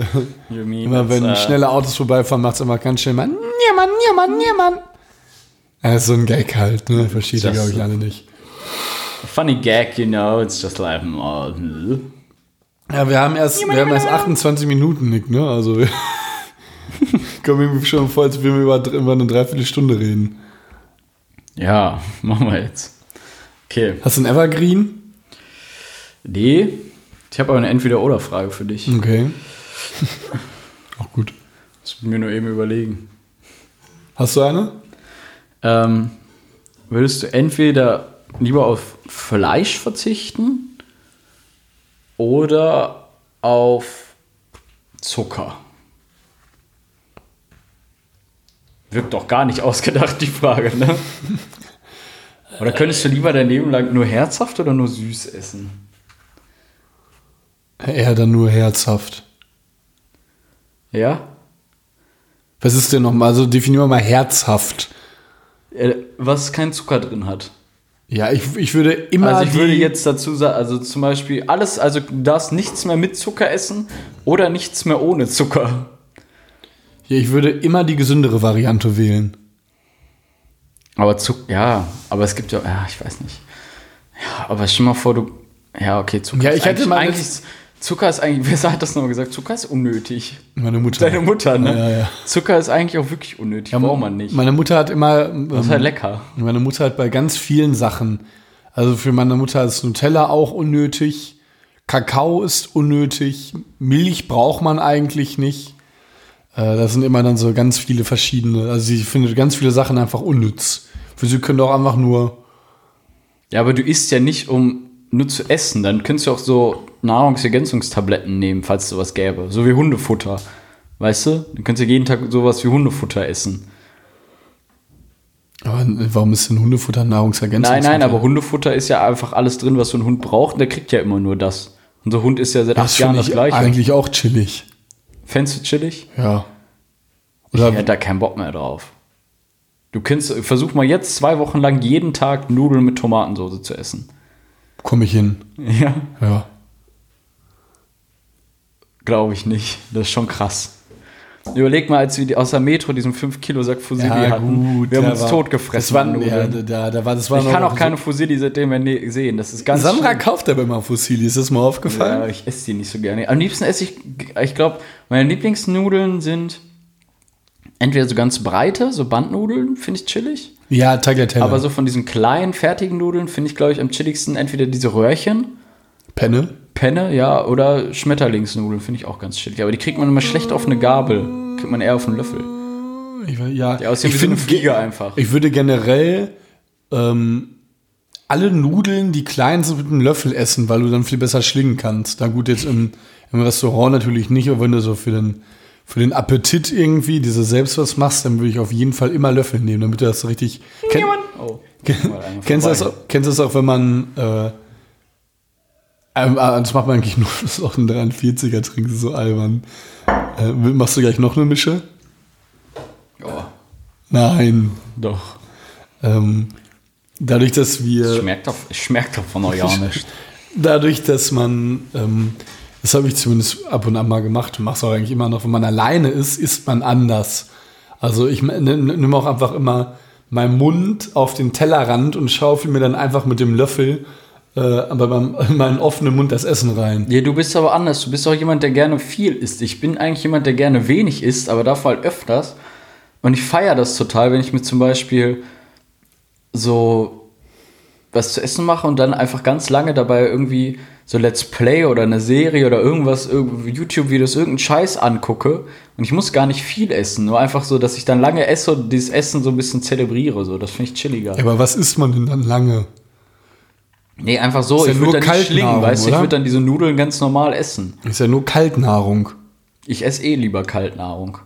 you mean. immer wenn uh, schnelle Autos vorbeifahren, macht es immer ganz schnell mal, Niermann, Niermann, Niermann. Ja, ist so ein Gag halt, ne? Versteht ihr, glaube ich, alle nicht. funny gag, you know. It's just like. oh, Ja, wir haben erst, wir haben erst 28 Minuten, Nick, ne? Also, kommen irgendwie schon vor, als würden wir über, über eine Dreiviertelstunde reden. Ja, machen wir jetzt. Okay. Hast du ein Evergreen? Nee. Ich habe aber eine Entweder-Oder-Frage für dich. Okay. Auch gut. Das mir nur eben überlegen. Hast du eine? Ähm, würdest du entweder lieber auf Fleisch verzichten oder auf Zucker? Wirkt doch gar nicht ausgedacht, die Frage, ne? Oder könntest du lieber dein Leben lang nur herzhaft oder nur süß essen? Eher dann nur herzhaft. Ja? Was ist denn nochmal? Also definieren wir mal herzhaft. Äh, Was kein Zucker drin hat. Ja, ich, ich würde immer. Also ich würde jetzt dazu sagen, also zum Beispiel alles, also du darfst nichts mehr mit Zucker essen oder nichts mehr ohne Zucker. Ja, ich würde immer die gesündere Variante wählen. Aber Zucker, ja, aber es gibt ja, ja, ich weiß nicht. Ja, aber stell mal vor, du, ja, okay, Zucker Ja, ist ich hätte eigentlich, mal eigentlich Zucker ist eigentlich, wer hat das nochmal gesagt? Zucker ist unnötig. Meine Mutter. Deine Mutter, ne? Ja, ja. Zucker ist eigentlich auch wirklich unnötig. Braucht man nicht. Meine Mutter hat immer. das ist halt lecker. Meine Mutter hat bei ganz vielen Sachen, also für meine Mutter ist Nutella auch unnötig, Kakao ist unnötig, Milch braucht man eigentlich nicht. Äh, das sind immer dann so ganz viele verschiedene, also sie findet ganz viele Sachen einfach unnütz. Für sie können doch einfach nur, Ja, aber du isst ja nicht, um nur zu essen. Dann könntest du auch so Nahrungsergänzungstabletten nehmen, falls es sowas gäbe. So wie Hundefutter. Weißt du? Dann könntest du jeden Tag sowas wie Hundefutter essen. aber warum ist denn Hundefutter Nahrungsergänzung? Nein, nein, aber Hundefutter ist ja einfach alles drin, was so ein Hund braucht. Und der kriegt ja immer nur das. Unser Hund ist ja seit das acht Jahren das ich gleiche. eigentlich auch chillig. Fändest du chillig? Ja. Ich Oder hätte da keinen Bock mehr drauf. Du kannst, versuch mal jetzt zwei Wochen lang jeden Tag Nudeln mit Tomatensauce zu essen. Komme ich hin? Ja. Ja. Glaube ich nicht. Das ist schon krass. Überleg mal, als wir die- aus der Metro diesen 5 Kilo Sack Fusilli hatten. wir haben uns war- totgefressen. Das war, an ja, da, da war, das war ich kann auch keine Fusilli seitdem mehr ne- sehen. Das ist ganz Sandra schlimm. kauft aber immer Fusilli, ist das mal aufgefallen? Ja, ich esse die nicht so gerne. Am liebsten esse ich, ich glaube, meine Lieblingsnudeln sind entweder so ganz breite, so Bandnudeln, finde ich chillig. Ja, Tagliatelle. Aber so von diesen kleinen, fertigen Nudeln finde ich, glaube ich, am chilligsten entweder diese Röhrchen, Penne. Penne, ja, oder Schmetterlingsnudeln finde ich auch ganz chillig. Aber die kriegt man immer schlecht auf eine Gabel. Kriegt man eher auf einen Löffel. Ich, ja, Die aussehen ich wie so eine find- Fliege einfach. Ich würde generell ähm, alle Nudeln, die klein sind, mit einem Löffel essen, weil du dann viel besser schlingen kannst. Na gut, jetzt im, im Restaurant natürlich nicht, aber wenn du so für den, für den Appetit irgendwie diese selbst was machst, dann würde ich auf jeden Fall immer Löffel nehmen, damit du das so richtig. Oh. Ken- einmal kennst, du das, auch- kennst du das auch, wenn man. Äh, ähm, äh, das macht man eigentlich nur, das ist auch ein 43er trinkst, so albern. Äh, machst du gleich noch eine Mische? Ja, Nein. doch. Ähm, dadurch, dass wir. Ich merke doch, ich merk doch von euch ja nicht. dadurch, dass man, ähm, das habe ich zumindest ab und an mal gemacht und mache es auch eigentlich immer noch, wenn man alleine ist, isst man anders. Also ich nehme auch einfach immer meinen Mund auf den Tellerrand und schaufel mir dann einfach mit dem Löffel, äh, aber beim, in meinen offenen Mund das Essen rein. Ja, du bist aber anders. Du bist auch jemand, der gerne viel isst. Ich bin eigentlich jemand, der gerne wenig isst, aber dafür halt öfters. Und ich feiere das total, wenn ich mir zum Beispiel so was zu essen mache und dann einfach ganz lange dabei irgendwie so Let's Play oder eine Serie oder irgendwas, YouTube-Videos, irgendeinen Scheiß angucke und ich muss gar nicht viel essen, nur einfach so, dass ich dann lange esse und dieses Essen so ein bisschen zelebriere, so, das finde ich chilliger. Ja, aber was isst man denn dann lange? Nee, einfach so, Ist ich würde dann nicht schlingen, weißt du, ich würde dann diese Nudeln ganz normal essen. Ist ja nur Kaltnahrung. Ich esse eh lieber Kaltnahrung.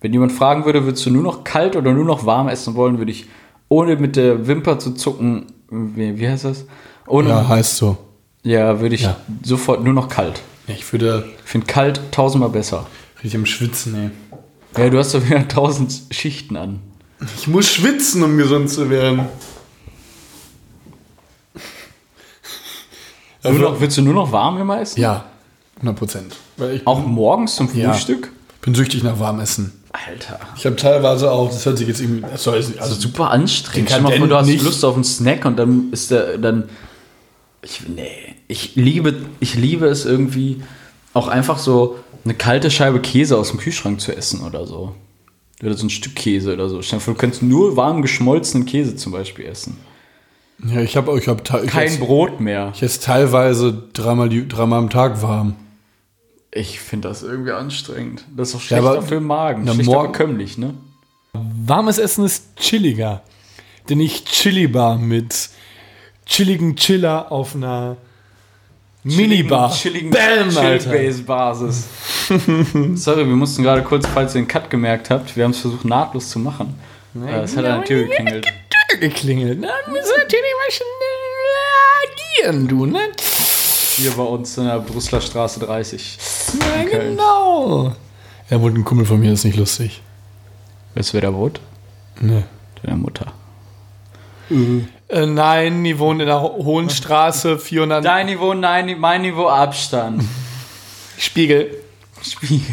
Wenn jemand fragen würde, würdest du nur noch kalt oder nur noch warm essen wollen, würde ich, ohne mit der Wimper zu zucken, wie, wie heißt das? Ohne, Ja, ja, heißt so. würde ich Ja. sofort nur noch kalt. Ich würde Ich finde kalt tausendmal besser. richtig am Schwitzen, ey. Ja, du hast doch wieder tausend Schichten an. Ich muss schwitzen, um gesund zu werden. Nur noch, willst du nur noch warm immer essen? Ja, 100 Prozent. Ich Auch morgens zum Ja. Frühstück? bin süchtig nach warmem Essen. Alter. Ich habe teilweise auch, das hört sich jetzt irgendwie, das Also also super anstrengend. Stell dir mal vor, du hast nicht- Lust auf einen Snack und dann ist der dann. Ich, nee, ich liebe, ich liebe es irgendwie auch einfach so eine kalte Scheibe Käse aus dem Kühlschrank zu essen oder so. Oder so ein Stück Käse oder so. Stell dir vor, du könntest nur warm geschmolzenen Käse zum Beispiel essen. ja, ich habe, ich habe, ich Kein esse, Brot mehr. ich esse teilweise dreimal, dreimal am Tag warm. Ich finde das irgendwie anstrengend. Das ist auch Ja, schlechter aber- für den Magen. Na, Schlechter bekömmlich, ne? Warmes Essen ist chilliger. Denn ich chillibar mit chilligen Chiller auf einer Minibar. Chilligen Bam. Chill-Base-Basis. Sorry, wir mussten gerade kurz, falls ihr den Cut gemerkt habt, wir haben es versucht nahtlos zu machen. Äh, Es hat an der Tür geklingelt. geklingelt. Na, müssen natürlich mal schnell agieren, du, ne? Hier bei uns in der Brüsseler Straße 30. Ja, Köln. genau. Er wurde ein Kumpel von mir, ist nicht lustig. Weißt du, wer da wohnt? Ne. Deine Mutter. Äh, nein, die wohnen in der Ho Hohenstraße 400 Dein Niveau, nein, mein Niveau Abstand. Spiegel. Spiegel.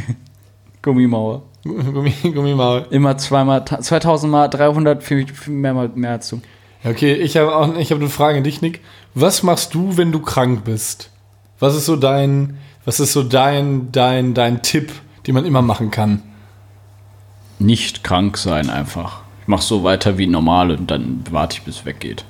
Gummimauer. Gummi, Gummimaul. Immer zweimal, ta- 2000 mal 300, viel, viel mehr, mal- mehr als du. Ja, Okay, ich habe auch ich habe eine Frage an dich, Nick. Was machst du, wenn du krank bist? Was ist so dein Was ist so dein, dein, dein Tipp, den man immer machen kann? Nicht krank sein einfach. Ich mache so weiter wie normal und dann warte ich, bis es weggeht.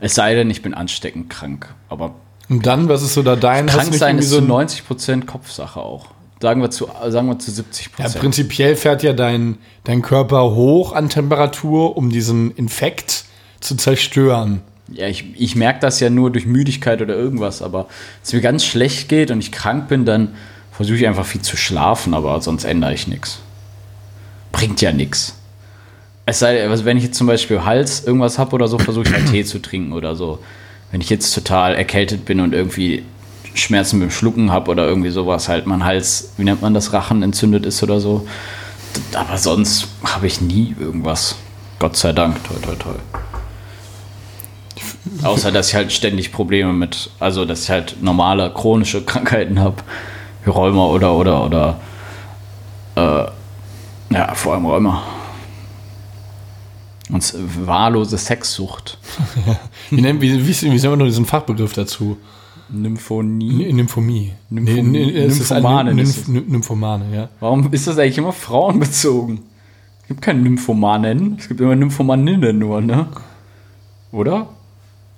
Es sei denn, ich bin ansteckend krank. Aber Und dann, was ist so da dein? krank sein ist so zu ein- 90% Kopfsache auch. Sagen wir zu, sagen wir zu 70%. Ja, prinzipiell fährt ja dein, dein Körper hoch an Temperatur, um diesen Infekt zu zerstören. Ja, ich, ich merke das ja nur durch Müdigkeit oder irgendwas, aber wenn es mir ganz schlecht geht und ich krank bin, dann versuche ich einfach viel zu schlafen, aber sonst ändere ich nichts. Bringt ja nichts. Es sei also wenn ich jetzt zum Beispiel Hals irgendwas habe oder so, versuche ich halt Tee zu trinken oder so. Wenn ich jetzt total erkältet bin und irgendwie Schmerzen beim Schlucken habe oder irgendwie sowas, halt mein Hals, wie nennt man das, Rachen entzündet ist oder so. Aber sonst habe ich nie irgendwas. Gott sei Dank, toi, toi, toi. Außer, dass ich halt ständig Probleme mit, also, dass ich halt normale chronische Krankheiten habe. Wie Rheuma oder, oder, oder, äh, ja, vor allem Rheuma. Und wahllose Sexsucht. Wie nennen, wie, wie, wie nennen wir nur diesen Fachbegriff dazu? Nymphonie. N- Nymphomie. Nympho- Nee, nee, Nymphomane. Nymph- Nymphomane, ja. Warum ist das eigentlich immer frauenbezogen? Es gibt keine Nymphomanen, es gibt immer Nymphomaninnen nur, ne? Oder?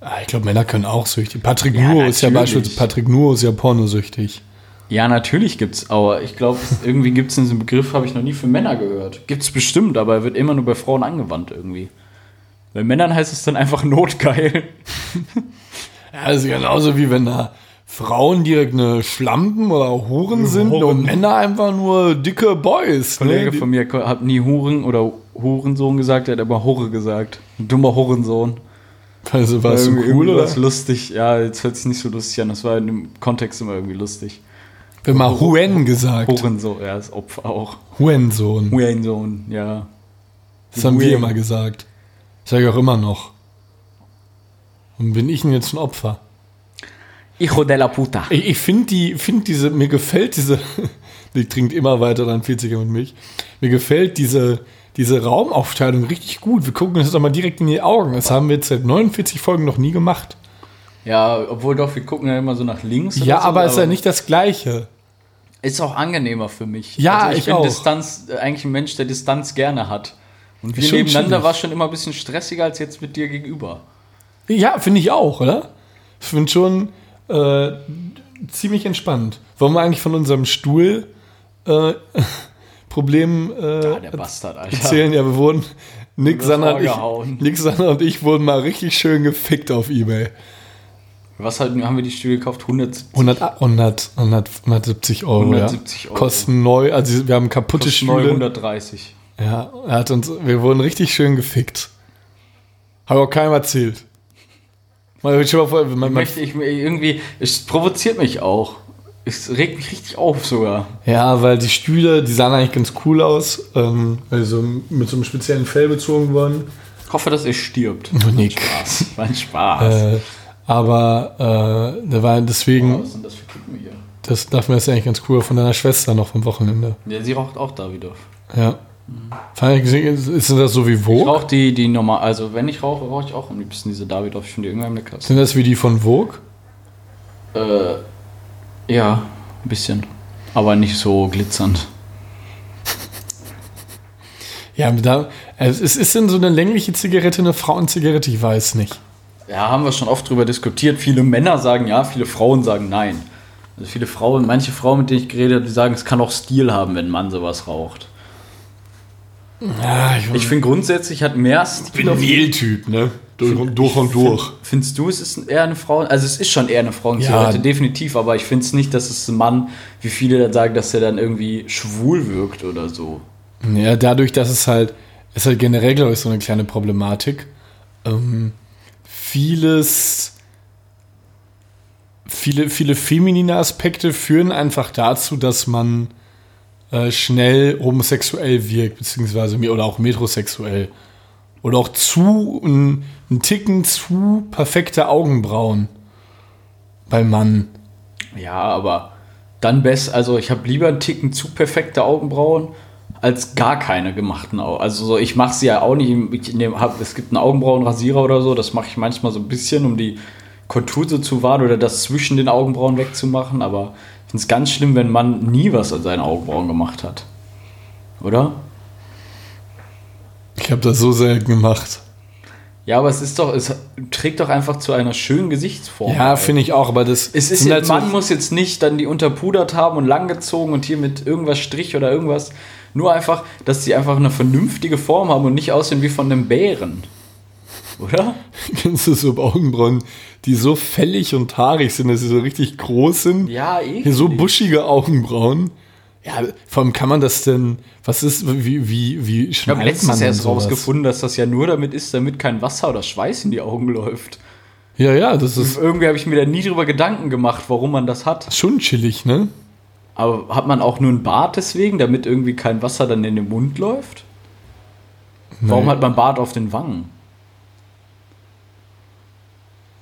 Ah, ich glaube, Männer können auch süchtig. Patrick Ja, Nuo ist ja beispielsweise, Patrick Nuo ist ja pornosüchtig. Ja, natürlich gibt's, aber ich glaube, irgendwie gibt es diesen Begriff, habe ich noch nie für Männer gehört. Gibt's bestimmt, aber er wird immer nur bei Frauen angewandt irgendwie. Bei Männern heißt es dann einfach notgeil. Also genauso wie wenn da Frauen direkt eine Schlampen oder Huren sind Huren. und Männer einfach nur dicke Boys. Ein Kollege Ne? von mir hat nie Huren oder Hurensohn gesagt, er hat aber Hurre gesagt. Ein dummer Hurensohn. Also war es so cool, oder? lustig. Ja, jetzt hört sich nicht so lustig an. Das war in dem Kontext immer irgendwie lustig. Wenn mal Huen gesagt. Hurensohn, ja, das Opfer auch. Hurensohn. Hurensohn, ja. Das haben wir Huen. immer gesagt. Ich sage auch immer noch. Und bin ich denn jetzt ein Opfer? Hijo de la puta. Ich, ich finde die, find diese, mir gefällt diese, die trinkt immer weiter dann 40er mit Milch. Mir gefällt diese, diese Raumaufteilung richtig gut. Wir gucken uns das doch mal direkt in die Augen. Das haben wir jetzt seit 49 Folgen noch nie gemacht. Ja, obwohl doch, wir gucken ja immer so nach links. Ja, so, aber ist ja nicht das Gleiche. Ist auch angenehmer für mich. Ja, also ich, ich bin auch. Distanz, äh, eigentlich ein Mensch, der Distanz gerne hat. Und wir schon nebeneinander war schon immer ein bisschen stressiger als jetzt mit dir gegenüber. Ja, finde ich auch, oder? Ich finde schon äh, ziemlich entspannt. Wollen wir eigentlich von unserem Stuhl äh, Problem äh, Bastard, Alter. erzählen? Ja, wir wurden, Nick, Sander ich. Nick, Sander und ich wurden mal richtig schön gefickt auf Ebay. Was halt, haben wir die Stühle gekauft? 170 100, 100, 100, 170 Euro. 170 ja. Euro. Kosten neu, also wir haben kaputte Kosten neu Stühle. 130. Ja, er hat uns, wir wurden richtig schön gefickt. Habe auch keinem erzählt. Schon mal vor, man, Ich man, möchte, ich, irgendwie, es provoziert mich auch. Es regt mich richtig auf sogar. Ja, weil die Stühle, die sahen eigentlich ganz cool aus. Ähm, also mit so einem speziellen Fell bezogen worden. Ich hoffe, dass er stirbt. Oh, Nick. Spaß. War ein Spaß. Äh, aber äh, da war deswegen, Was sind das für Typen hier? das darf mir das ja eigentlich ganz cool von deiner Schwester noch vom Wochenende. Ja, sie raucht auch Davidoff. Ja. Ich, ist, ist das so wie Ich Vogue? rauche die, die normal, also wenn ich rauche, rauche ich auch am liebsten diese Davidoff. Ich finde die irgendwie am leckersten. Sind das wie die von Vogue? Äh, ja, ein bisschen. Aber nicht so glitzernd. Ja, da, es ist denn so eine längliche Zigarette eine Frauenzigarette? Ich weiß nicht. Ja, haben wir schon oft drüber diskutiert. Viele Männer sagen ja, viele Frauen sagen nein. Also viele Frauen, manche Frauen, mit denen ich geredet habe, die sagen, es kann auch Stil haben, wenn ein Mann sowas raucht. Ja, ich, Ich finde grundsätzlich hat mehr Stil. bin ein Wähltyp, ne? Durch, und- durch und durch. Findest du, es ist eher eine Frau? Also es ist schon eher eine Frauenzigarette, Ja. definitiv, aber ich finde es nicht, dass es ein Mann, wie viele dann sagen, dass er dann irgendwie schwul wirkt oder so. Ja, dadurch, dass es halt, ist halt generell, glaube ich, so eine kleine Problematik. Ähm, vieles, viele, viele feminine Aspekte führen einfach dazu, dass man äh, schnell homosexuell wirkt, beziehungsweise oder auch metrosexuell. Oder auch zu, ein, ein Ticken zu perfekte Augenbrauen beim Mann. Ja, aber dann besser, also ich habe lieber einen Ticken zu perfekte Augenbrauen als gar keine gemachten Augen. Also so, ich mache sie ja auch nicht, ich nehm, hab, es gibt einen Augenbrauenrasierer oder so, das mache ich manchmal so ein bisschen, um die Kontur so zu wahren oder das zwischen den Augenbrauen wegzumachen, aber ich finde es ganz schlimm, wenn man nie was an seinen Augenbrauen gemacht hat. Oder? Ich habe das so selten gemacht. Ja, aber es ist doch, es trägt doch einfach zu einer schönen Gesichtsform. Ja, finde ich auch, aber das Es ist halt so- man muss jetzt nicht dann die unterpudert haben und langgezogen und hier mit irgendwas Strich oder irgendwas. Nur einfach, dass sie einfach eine vernünftige Form haben und nicht aussehen wie von einem Bären. Oder? Kennst du so Augenbrauen, die so fällig und haarig sind, dass sie so richtig groß sind? Ja, eh. So buschige Augenbrauen. Ja, vor allem kann man das denn, was ist, wie, wie, wie Ich habe letztens erst rausgefunden, dass das ja nur damit ist, damit kein Wasser oder Schweiß in die Augen läuft. Ja, ja, das ist Irgendwie habe ich mir da nie drüber Gedanken gemacht, warum man das hat. schon chillig, ne? Aber hat man auch nur einen Bart deswegen, damit irgendwie kein Wasser dann in den Mund läuft? Warum Nee. hat man Bart auf den Wangen?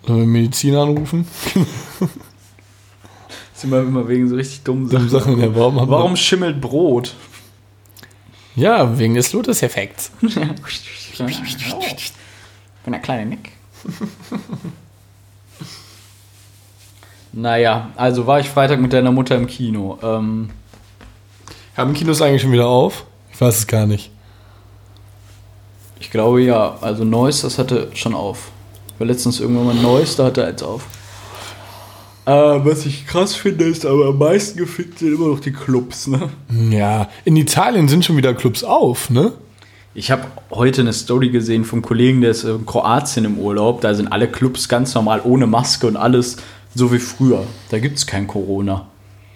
Sollen wir Medizin anrufen? Sind wir immer wegen so richtig dummen Sachen, Sachen ja, warum, Warum schimmelt Brot? Ja, wegen des Lotus-Effekts. Ich bin der kleine Nick. naja, also war ich Freitag mit deiner Mutter im Kino. Ähm, Haben Kinos eigentlich schon wieder auf? Ich weiß es gar nicht. ich glaube ja, also Neuss, das hatte schon auf. Ich war letztens irgendwann mal Neuss, da hatte er eins auf. Äh, was ich krass finde, ist aber am meisten gefickt sind immer noch die Clubs, ne? Ja, in Italien sind schon wieder Clubs auf, ne? Ich habe heute eine Story gesehen vom Kollegen, der ist in Kroatien im Urlaub. Da sind alle Clubs ganz normal ohne Maske und alles so wie früher. Da gibt es kein Corona.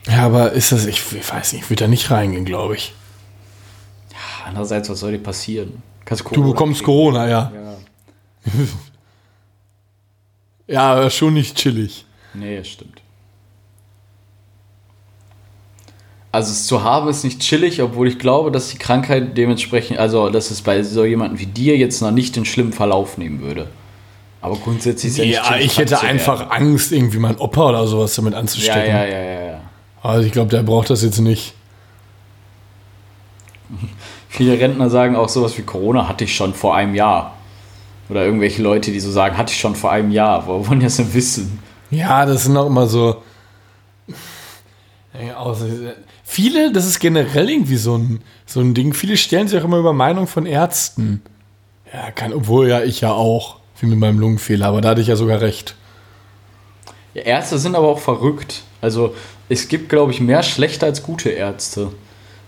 Ja, aber ist das, ich, ich weiß nicht, ich würde da nicht reingehen, glaube ich. Andererseits, was soll dir passieren? Kannst Du bekommst Corona, ja. Ja. Ja, aber schon nicht chillig. Nee, das stimmt. Also es zu haben ist nicht chillig, obwohl ich glaube, dass die Krankheit dementsprechend, also dass es bei so jemandem wie dir jetzt noch nicht den schlimmen Verlauf nehmen würde. Aber grundsätzlich ist ja nicht Ja, chillig, ich hätte einfach. Angst, irgendwie mein Opa oder sowas damit Ja, anzustecken. ja, ja, ja, ja. Also ich glaube, der braucht das jetzt nicht. Viele Rentner sagen auch sowas wie Corona hatte ich schon vor einem Jahr. Oder irgendwelche Leute, die so sagen, hatte ich schon vor einem Jahr. Wo wollen das denn wissen? Ja, das sind auch immer so. Viele, das ist generell irgendwie so ein, so ein Ding. Viele stellen sich auch immer über Meinung von Ärzten. Ja, kann, obwohl ja ich ja auch, wie mit meinem Lungenfehler, aber da hatte ich ja sogar recht. Ja, Ärzte sind aber auch verrückt. Also es gibt, glaube ich, mehr schlechte als gute Ärzte.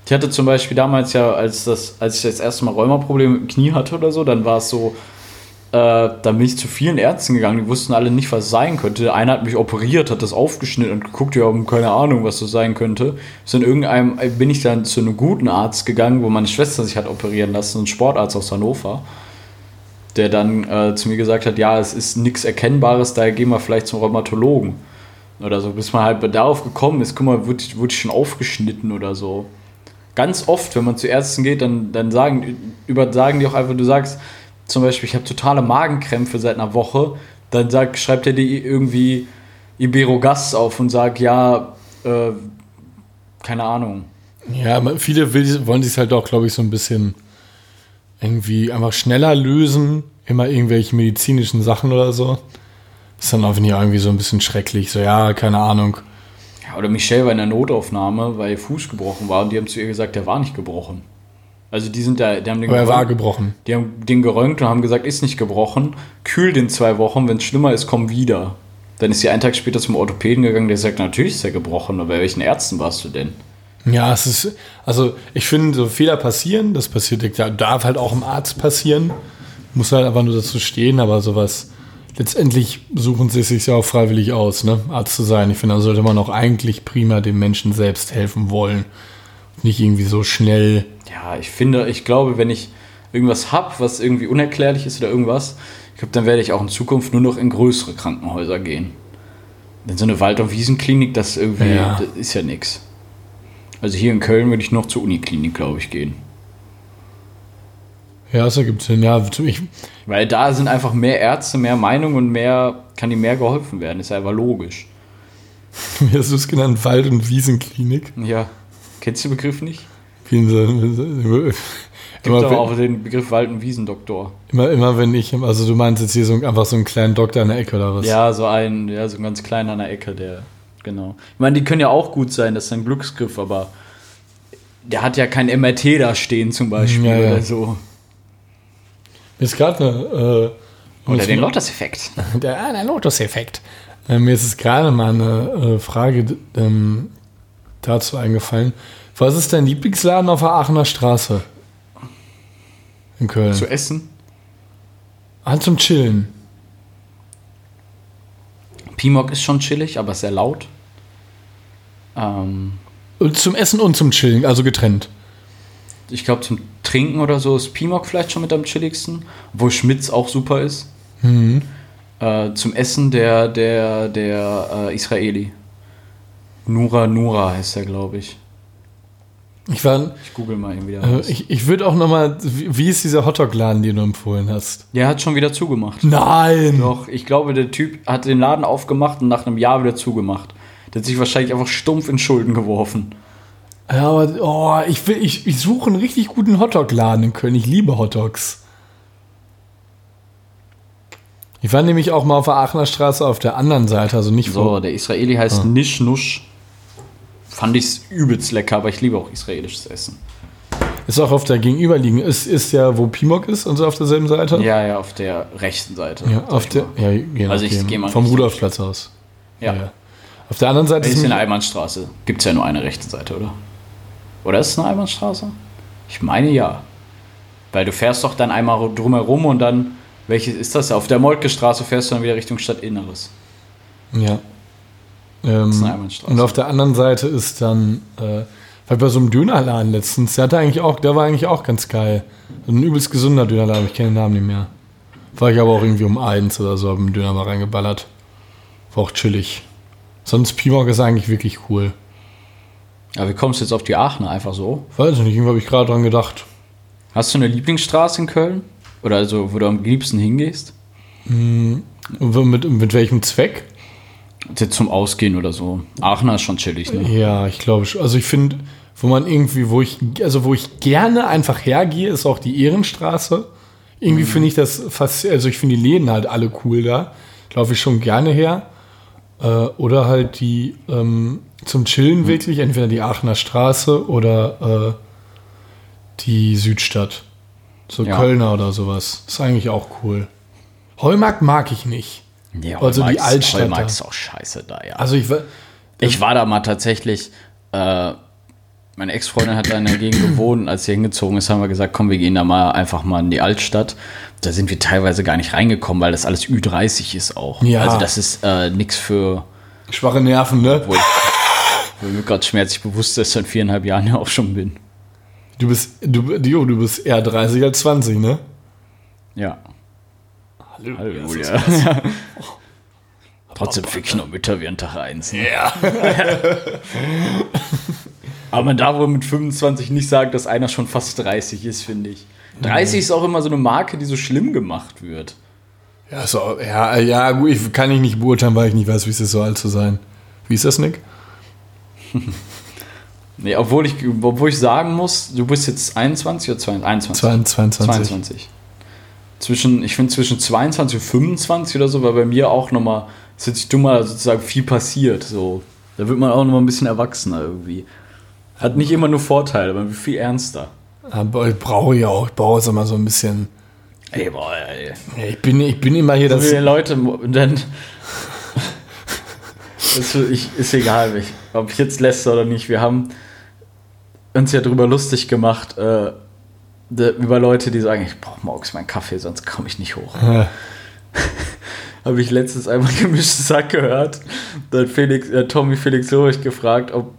Ich hatte zum Beispiel damals ja, als, das, als ich das erste Mal Rheumaprobleme mit dem Knie hatte oder so, dann war es so, äh, da bin ich zu vielen Ärzten gegangen, die wussten alle nicht, was sein könnte. Der eine hat mich operiert, hat das aufgeschnitten und geguckt, ja, keine Ahnung, was das sein könnte. Bis in irgendeinem bin ich dann zu einem guten Arzt gegangen, wo meine Schwester sich hat operieren lassen, ein Sportarzt aus Hannover der dann äh, zu mir gesagt hat, ja, es ist nichts Erkennbares, daher gehen wir vielleicht zum Rheumatologen. Oder so, bis man halt darauf gekommen ist, guck mal, wurde, wurde ich schon aufgeschnitten oder so. Ganz oft, wenn man zu Ärzten geht, dann, dann sagen, über, sagen die auch einfach, du sagst zum Beispiel, ich habe totale Magenkrämpfe seit einer Woche, dann sagt, schreibt er dir irgendwie Iberogast auf und sagt, ja, äh, keine Ahnung. Ja, viele will, wollen sich halt auch, glaube ich, so ein bisschen irgendwie einfach schneller lösen. Immer irgendwelche medizinischen Sachen oder so. Ist dann auch ich, irgendwie so ein bisschen schrecklich. So, ja, keine Ahnung. Ja, oder Michelle war in der Notaufnahme, weil ihr Fuß gebrochen war und die haben zu ihr gesagt, der war nicht gebrochen. Also die sind da, die haben den Aber er war gebrochen. Die haben den geröntgt und haben gesagt, ist nicht gebrochen. Kühl den zwei Wochen, wenn es schlimmer ist, komm wieder. Dann ist sie einen Tag später zum Orthopäden gegangen, der sagt, natürlich ist er gebrochen. Aber bei welchen Ärzten warst du denn? Ja, es ist, also ich finde, so Fehler passieren, das passiert, ja, darf halt auch im Arzt passieren. Muss halt einfach nur dazu stehen, aber sowas. Letztendlich suchen sie es sich ja auch freiwillig aus, ne, Arzt zu sein. Ich finde, da sollte man auch eigentlich prima dem Menschen selbst helfen wollen. Nicht irgendwie so schnell. Ja, ich finde, ich glaube, wenn ich irgendwas habe, was irgendwie unerklärlich ist oder irgendwas, ich glaube, dann werde ich auch in Zukunft nur noch in größere Krankenhäuser gehen. Denn so eine Wald- und Wiesenklinik, das irgendwie, Ja. das ist ja nichts. Also hier in Köln würde ich noch zur Uniklinik, glaube ich, gehen. Ja, das ergibt Sinn. Ja, ich, Weil da sind einfach mehr Ärzte, mehr Meinung und mehr, kann ihnen mehr geholfen werden. Ist ja einfach logisch. wie hast du es genannt? Wald- und Wiesenklinik. Ja. Kennst du den Begriff nicht? Gibt immer, auch den Begriff Wald- und Wiesendoktor. immer, immer wenn ich, also du meinst jetzt hier so einfach so einen kleinen Doktor an der Ecke oder was? Ja, so ein, ja, so ein ganz kleiner an der Ecke, der Genau. Ich meine, die können ja auch gut sein, das ist ein Glücksgriff, aber der hat ja kein MRT da stehen zum Beispiel Ja, ja. oder so. Mir ist gerade eine. Äh, Oder den Lotus-Effekt. Der, ah, der Lotus-Effekt. Äh, mir ist es gerade mal eine äh, Frage ähm, dazu eingefallen. Was ist dein Lieblingsladen auf der Aachener Straße? In Köln. Zu essen. Ah, zum Chillen. Pimok ist schon chillig, aber sehr laut. Ähm, Und zum Essen und zum Chillen, also getrennt. ich glaube, zum Trinken oder so ist Pimok vielleicht schon mit am chilligsten, obwohl Schmitz auch super ist. Äh, zum Essen der, der, der äh, Israeli. Nura Nura heißt er, glaube ich. Ich war, Ich google mal eben wieder. äh, ich, ich würde auch noch mal, wie, wie ist dieser Hotdog-Laden, den du empfohlen hast? Der hat schon wieder zugemacht. Nein! Doch, ich glaube, der Typ hat den Laden aufgemacht und nach einem Jahr wieder zugemacht. Der hat sich wahrscheinlich einfach stumpf in Schulden geworfen. Ja, aber oh, ich, will, ich, ich suche einen richtig guten Hotdog-Laden in Köln. Ich liebe Hotdogs. Ich war nämlich auch mal auf der Aachener Straße auf der anderen Seite, also nicht So, vor. der Israeli heißt Nish Nush. Fand ich's übelst lecker, aber ich liebe auch israelisches Essen. Ist auch auf der gegenüberliegenden. Ist, ist ja, wo Pimok ist und so auf derselben Seite? Ja, ja, auf der rechten Seite. Ja, auf der. Ja, je Also ich nachdem. geh mal Vom Rudolfplatz aus. Ja. Ja. Auf der anderen Seite Das ist in der Einbahnstraße. Gibt's ja nur eine rechte Seite, oder? Oder ist es eine Einbahnstraße? Ich meine ja. Weil du fährst doch dann einmal drumherum und dann. Welches ist das? Auf der Moltke Straße fährst du dann wieder Richtung Stadtinneres. Ja. Ähm, und auf der anderen Seite ist dann, äh, weil bei so einem Dönerladen letztens, der hatte eigentlich auch, der war eigentlich auch ganz geil. Ein übelst gesunder Dönerladen, ich kenne den Namen nicht mehr. War ich aber auch irgendwie um eins oder so, hab einen Döner mal reingeballert. War auch chillig. Sonst Pimok ist eigentlich wirklich cool. Aber wie kommst du jetzt auf die Aachener? Einfach so? Weiß ich nicht, irgendwie habe ich gerade dran gedacht. Hast du eine Lieblingsstraße in Köln? Oder also, wo du am liebsten hingehst? Und mit, mit welchem Zweck? Zum Ausgehen oder so. Aachener ist schon chillig, ne? Ja, ich glaube schon. Also ich finde, wo man irgendwie, wo ich, also wo ich gerne einfach hergehe, ist auch die Ehrenstraße. Irgendwie finde ich das fast, also ich finde die Läden halt alle cool da. Laufe ich schon gerne her. Äh, oder halt die ähm, zum Chillen wirklich, entweder die Aachener Straße oder äh, die Südstadt. So Ja. Kölner oder sowas. Ist eigentlich auch cool. Heumarkt mag ich nicht. Ja, Also die Altstadt da. ist auch scheiße da, ja. Also ich wa- Ich war da mal tatsächlich, äh, meine Ex-Freundin hat da in der Gegend gewohnt, als sie hingezogen ist, haben wir gesagt, komm, wir gehen da mal einfach mal in die Altstadt. Da sind wir teilweise gar nicht reingekommen, weil das alles Ü30 ist auch. Ja. Also das ist äh, nichts für, schwache Nerven, ne? wo ich, mir gerade schmerzlich bewusst ist, seit viereinhalb Jahren ja auch schon bin. Du bist, du, Dio, du bist eher 30 als 20, ne? Ja. Halleluja. Halleluja. Trotzdem fick ich noch Mütter wie an Tag 1. Ne? Ja. Aber man darf wohl mit 25 nicht sagen, dass einer schon fast 30 ist, finde ich. 30 ist auch immer so eine Marke, die so schlimm gemacht wird. Ja, so, ja, ja, gut, ich kann ich nicht beurteilen, weil ich nicht weiß, wie es ist, so alt zu sein. Wie ist das, Nick? Nee, obwohl ich, obwohl ich sagen muss, du bist jetzt 21 oder 22? 22. 22. Zwischen, ich finde zwischen 22 und 25 oder so, war bei mir auch nochmal, es hat sich dummer sozusagen viel passiert. So. Da wird man auch nochmal ein bisschen erwachsener irgendwie. Hat nicht immer nur Vorteile, wird viel ernster. Aber ich brauche ja auch, ich brauche jetzt immer so ein bisschen. Ey, boah, ey. Ich bin, ich bin immer hier das. Viele Leute, dann. ist, ich, ist egal, ob ich jetzt lässt oder nicht. Wir haben uns ja drüber lustig gemacht, äh, über Leute, die sagen, ich brauche morgens meinen Kaffee, sonst komme ich nicht hoch. Habe ich letztens einmal gemischtes Sack gehört. Da hat Felix, äh, Tommy Felix Lurich gefragt, ob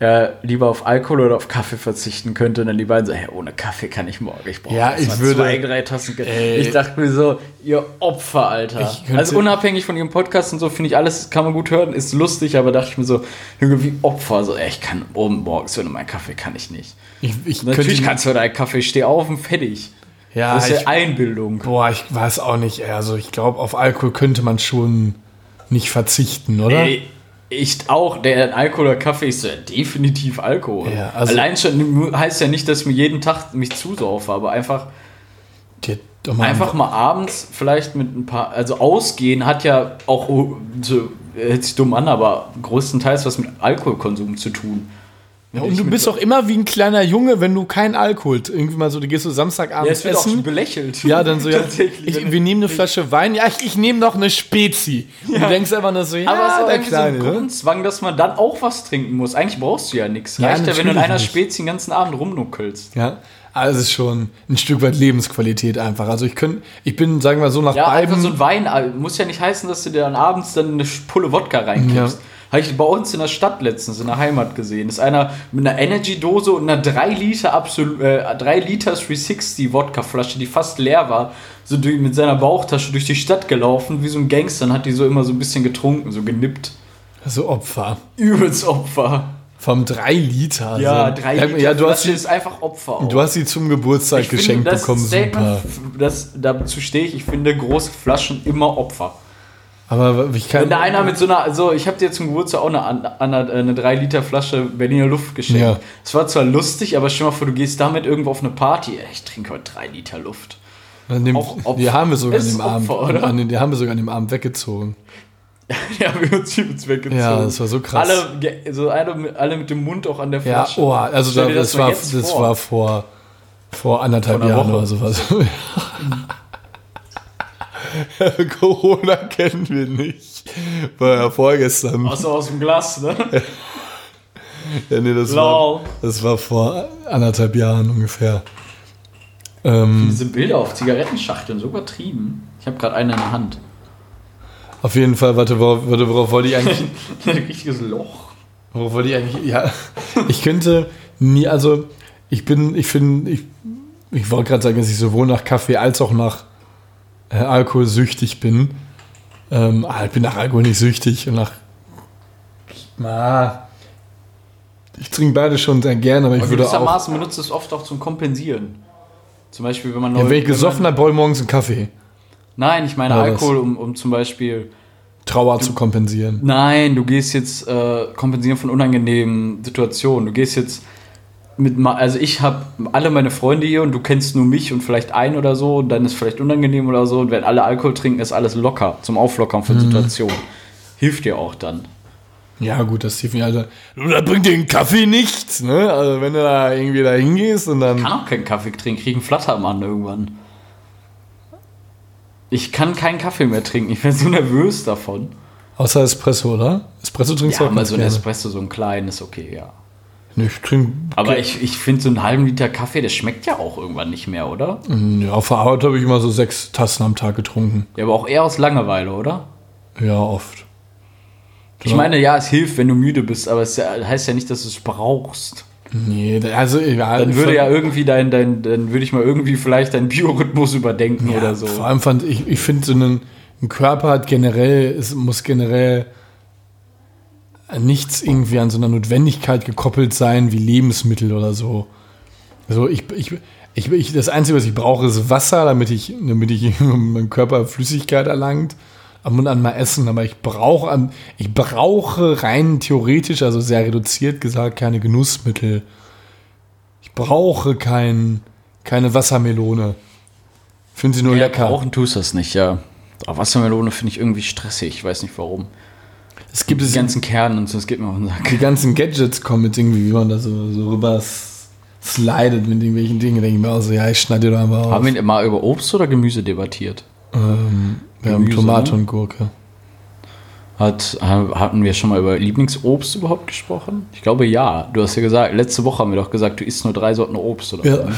er lieber auf Alkohol oder auf Kaffee verzichten könnte. Und dann die beiden so, hey, ohne Kaffee kann ich morgen. Ich brauche Ja, ich würde- zwei, drei Tassen. Kaffee. Ey. Ich dachte mir so, ihr Opfer, Alter. Ich also unabhängig von ihrem Podcast und so, finde ich alles, kann man gut hören, ist lustig, aber dachte ich mir so, Junge, wie Opfer. So, ey, ich kann oben morgens ohne meinen Kaffee kann ich nicht. ich, ich Natürlich kannst du deinen Kaffee, steh auf und fertig. Ja, das ist ich, ja Einbildung. boah, ich weiß auch nicht. Also ich glaube, auf Alkohol könnte man schon nicht verzichten, oder? Ey, ich auch, der Alkohol oder Kaffee ist ja definitiv Alkohol. Ja, also- Allein schon heißt ja nicht, dass ich mir jeden Tag mich zusaufe, aber einfach, einfach mal abends vielleicht mit ein paar, also ausgehen hat ja auch so hört sich dumm an, aber größtenteils was mit Alkoholkonsum zu tun. Ja, und du bist auch immer wie ein kleiner Junge, wenn du keinen Alkohol irgendwie mal so, du gehst so ja, Samstagabend es wird auch schon essen. belächelt. Ja, dann so, ja, ich, wir nehmen eine Flasche Wein, ja, ich, ich nehme noch eine Spezi. Und du denkst einfach nur so, ja, aber es ist auch der irgendwie Kleine, so ein ne? Gruppenzwang, dass man dann auch was trinken muss. Eigentlich brauchst du ja nichts. Ja, Reicht ja, wenn du in einer. Spezi den ganzen Abend rumnuckelst. Ja, also es ist schon ein Stück weit Lebensqualität einfach. Also ich könnte, ich bin, sagen wir so, nach Ja, beiden. so ein Wein äh, muss ja nicht heißen, dass du dir dann abends dann eine Pulle Wodka reinkippst. Ja. Habe ich bei uns in der Stadt letztens in der Heimat gesehen. Ist einer mit einer Energy-Dose und einer 3 Liter Absolut, äh, 3 Liter 360 Wodka-Flasche, die fast leer war, so durch, mit seiner Bauchtasche durch die Stadt gelaufen, wie so ein Gangster, und hat die so immer so ein bisschen getrunken, so genippt. so Opfer. Übelst Opfer. Vom 3 Liter. Ja, also, 3 ja, Liter Ja, du hast, sie, ist einfach Opfer. auch. du hast sie zum Geburtstag Ich finde, geschenkt das bekommen. Statement, Super. Das, dazu stehe ich, ich finde große Flaschen immer Opfer. Aber ich kann. Wenn da einer mit so einer, also ich habe dir zum Geburtstag auch eine, eine, eine 3 Liter Flasche Berliner Luft geschenkt. Ja. Es war zwar lustig, aber stell mal vor, du gehst damit irgendwo auf eine Party. Ich trinke heute 3 Liter Luft. An dem, Opfer. die haben wir sogar an dem Abend. Opfer, oder? An den, die haben wir sogar an dem Abend weggezogen. ja, wir haben uns weggezogen. Ja, das war so krass. Alle, ge- so alle, mit- alle mit dem Mund auch an der Ja, Flasche. oh, also da, das, mal war, das vor. war vor, vor anderthalb Vor Jahren Woche. oder sowas. Corona kennen wir nicht. War ja vorgestern. Außer aus dem Glas, ne? Ja, nee, das, war, das war vor anderthalb Jahren ungefähr. Ähm, Diese Bilder auf Zigarettenschachteln, so übertrieben. Ich habe gerade eine in der Hand. auf jeden Fall, warte, worauf, warte, worauf wollte ich eigentlich? Ein richtiges Loch. Worauf wollte ich eigentlich? Ja, ich könnte nie, also ich bin, ich finde, ich, ich wollte gerade sagen, dass ich sowohl nach Kaffee als auch nach äh, Alkohol süchtig bin. Ähm, ah, ich bin nach Alkohol nicht süchtig und nach. Na, ich trinke beide schon sehr gerne, aber ich Aber würde auch. gewissermaßen benutzt es oft auch zum Kompensieren. Zum Beispiel, wenn man Ja, neu- wenn ich gesoffen habe, brauche ich morgens einen Kaffee. Nein, ich meine Ja, was? Alkohol, um, um zum Beispiel. Trauer zu kompensieren. Nein, du gehst jetzt äh, kompensieren von unangenehmen Situationen. Du gehst jetzt mit. Also, ich habe alle meine Freunde hier und du kennst nur mich und vielleicht einen oder so und dann ist vielleicht unangenehm oder so. Und wenn alle Alkohol trinken, ist alles locker zum Auflockern Mhm. von Situationen. Hilft dir auch dann. Ja, gut, das Stephen Alter. Du, da bringt den Kaffee nichts, ne? Also, wenn du da irgendwie da hingehst und dann. kann auch keinen Kaffee trinken, kriege einen Flattermann irgendwann. Ich kann keinen Kaffee mehr trinken, ich werde so nervös davon. Außer Espresso, oder? Espresso trinkst du Ja, auch mal ganz so ein. Espresso, so ein kleinen ist okay, ja. Nee, ich trinke. Aber ich, ich finde so einen halben Liter Kaffee, der schmeckt ja auch irgendwann nicht mehr, oder? Ja, auf der Arbeit habe ich immer so sechs Tassen am Tag getrunken. Ja, aber auch eher aus Langeweile, oder? Ja, oft. Ich meine, ja, es hilft, wenn du müde bist, aber es ja- heißt ja nicht, dass du es brauchst. Nee, also egal. Dann würde ja irgendwie dein, dein dann würde ich mal irgendwie vielleicht deinen Biorhythmus überdenken ja, oder so. Vor allem fand ich, ich finde so einen, ein Körper hat generell, es muss generell nichts irgendwie an so einer Notwendigkeit gekoppelt sein wie Lebensmittel oder so. Also ich, ich, ich, ich das Einzige, was ich brauche, ist Wasser, damit ich, damit ich mein Körper Flüssigkeit erlangt. Ab und an mal essen, aber ich brauche, am- ich brauche rein theoretisch, also sehr reduziert gesagt, keine Genussmittel. Ich brauche kein, keine Wassermelone. Finde sie nur Ja, lecker. Brauchen tust das nicht, ja. Aber Wassermelone finde ich irgendwie stressig, ich weiß nicht warum. Es gibt Die ganzen Kernen und so, das geht mir auf den Sack. die ganzen Gadgets kommen mit irgendwie, wie man da so, so rüber slidet mit irgendwelchen Dingen. denke ich mir auch so, ja, ich schneide dir doch einfach auf. Haben wir mal über Obst oder Gemüse debattiert? ähm, wir haben Gemüse, Tomate ne? und Gurke. Hat, ha- hatten wir schon mal über Lieblingsobst überhaupt gesprochen? Ich glaube ja. Du hast ja gesagt, letzte Woche haben wir doch gesagt, du isst nur drei Sorten Obst oder Ja. so. ne?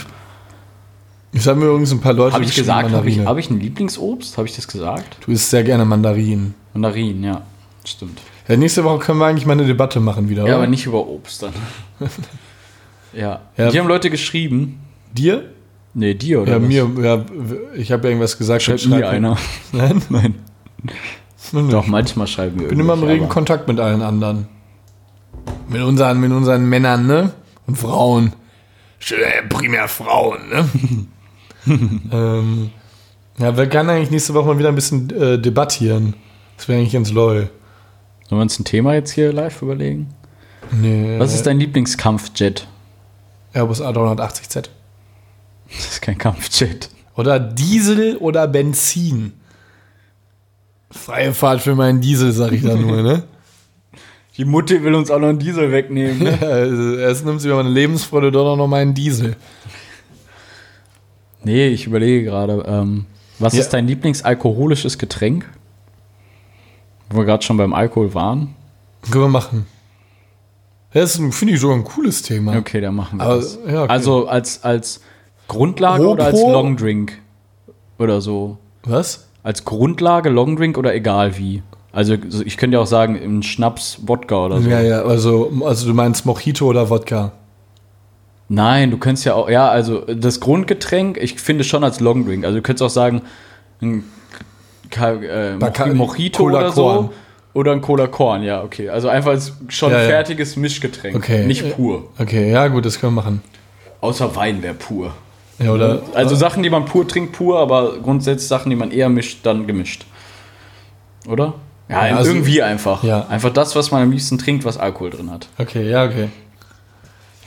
Ich habe mir übrigens ein paar Leute Habe ich gesagt, habe ich, hab ich ein Lieblingsobst? Habe ich das gesagt? Du isst sehr gerne Mandarinen. Mandarinen, ja. Stimmt. Ja, nächste Woche können wir eigentlich mal eine Debatte machen wieder, Ja, oder? aber nicht über Obst dann. ja. Ja. Die haben Leute geschrieben. Dir? Nee, dir oder Ja, was? mir, ja, ich habe irgendwas gesagt. Schreibt schreib mir einer. Nein? Nein. Doch, manchmal schreiben wir Ich bin immer im regen Kontakt mit allen anderen. Mit unseren, mit unseren Männern, ne? Und Frauen. Primär Frauen, ne? ähm, ja, wir können eigentlich nächste Woche mal wieder ein bisschen äh, debattieren. Das wäre eigentlich ganz lol. Sollen wir uns ein Thema jetzt hier live überlegen? Nee, Was ist dein Lieblingskampfjet? Airbus A380Z? Das ist kein Kampfjet. Oder Diesel oder Benzin? Freie Fahrt für meinen Diesel, sag ich da nur, ne? Die Mutti will uns auch noch einen Diesel wegnehmen. Ne? Also erst nimmt sie mir meine Lebensfreude, doch noch meinen Diesel. nee, ich überlege gerade. Ähm, was Ja. ist dein Lieblingsalkoholisches Getränk? Wo wir gerade schon beim Alkohol waren. Können wir machen. Das finde ich, sogar ein cooles Thema. Okay, dann machen wir Aber, das. ja, okay. Also als, als Grundlage Pro- oder als Longdrink? Oder so? Was? Als Grundlage Longdrink oder egal wie? Also so- ich könnte ja auch sagen, im Schnaps, Wodka oder so. Ja, ja, also, also du meinst Mojito oder Wodka? Nein, du könntest ja auch, ja, also das Grundgetränk, ich finde schon als Longdrink. Also du könntest auch sagen, ein Ka äh, Mojito Cola oder Korn. so. Oder ein Cola Korn, ja, okay. Also einfach als schon Ja, ja. fertiges Mischgetränk. Okay. Nicht pur. Okay, ja, gut, das können wir machen. Außer Wein wäre pur. Ja, oder? Also Sachen, die man pur trinkt, pur, aber grundsätzlich Sachen, die man eher mischt, dann gemischt. Oder? Ja, also- irgendwie einfach. Ja. Einfach das, was man am liebsten trinkt, was Alkohol drin hat. Okay, ja, okay.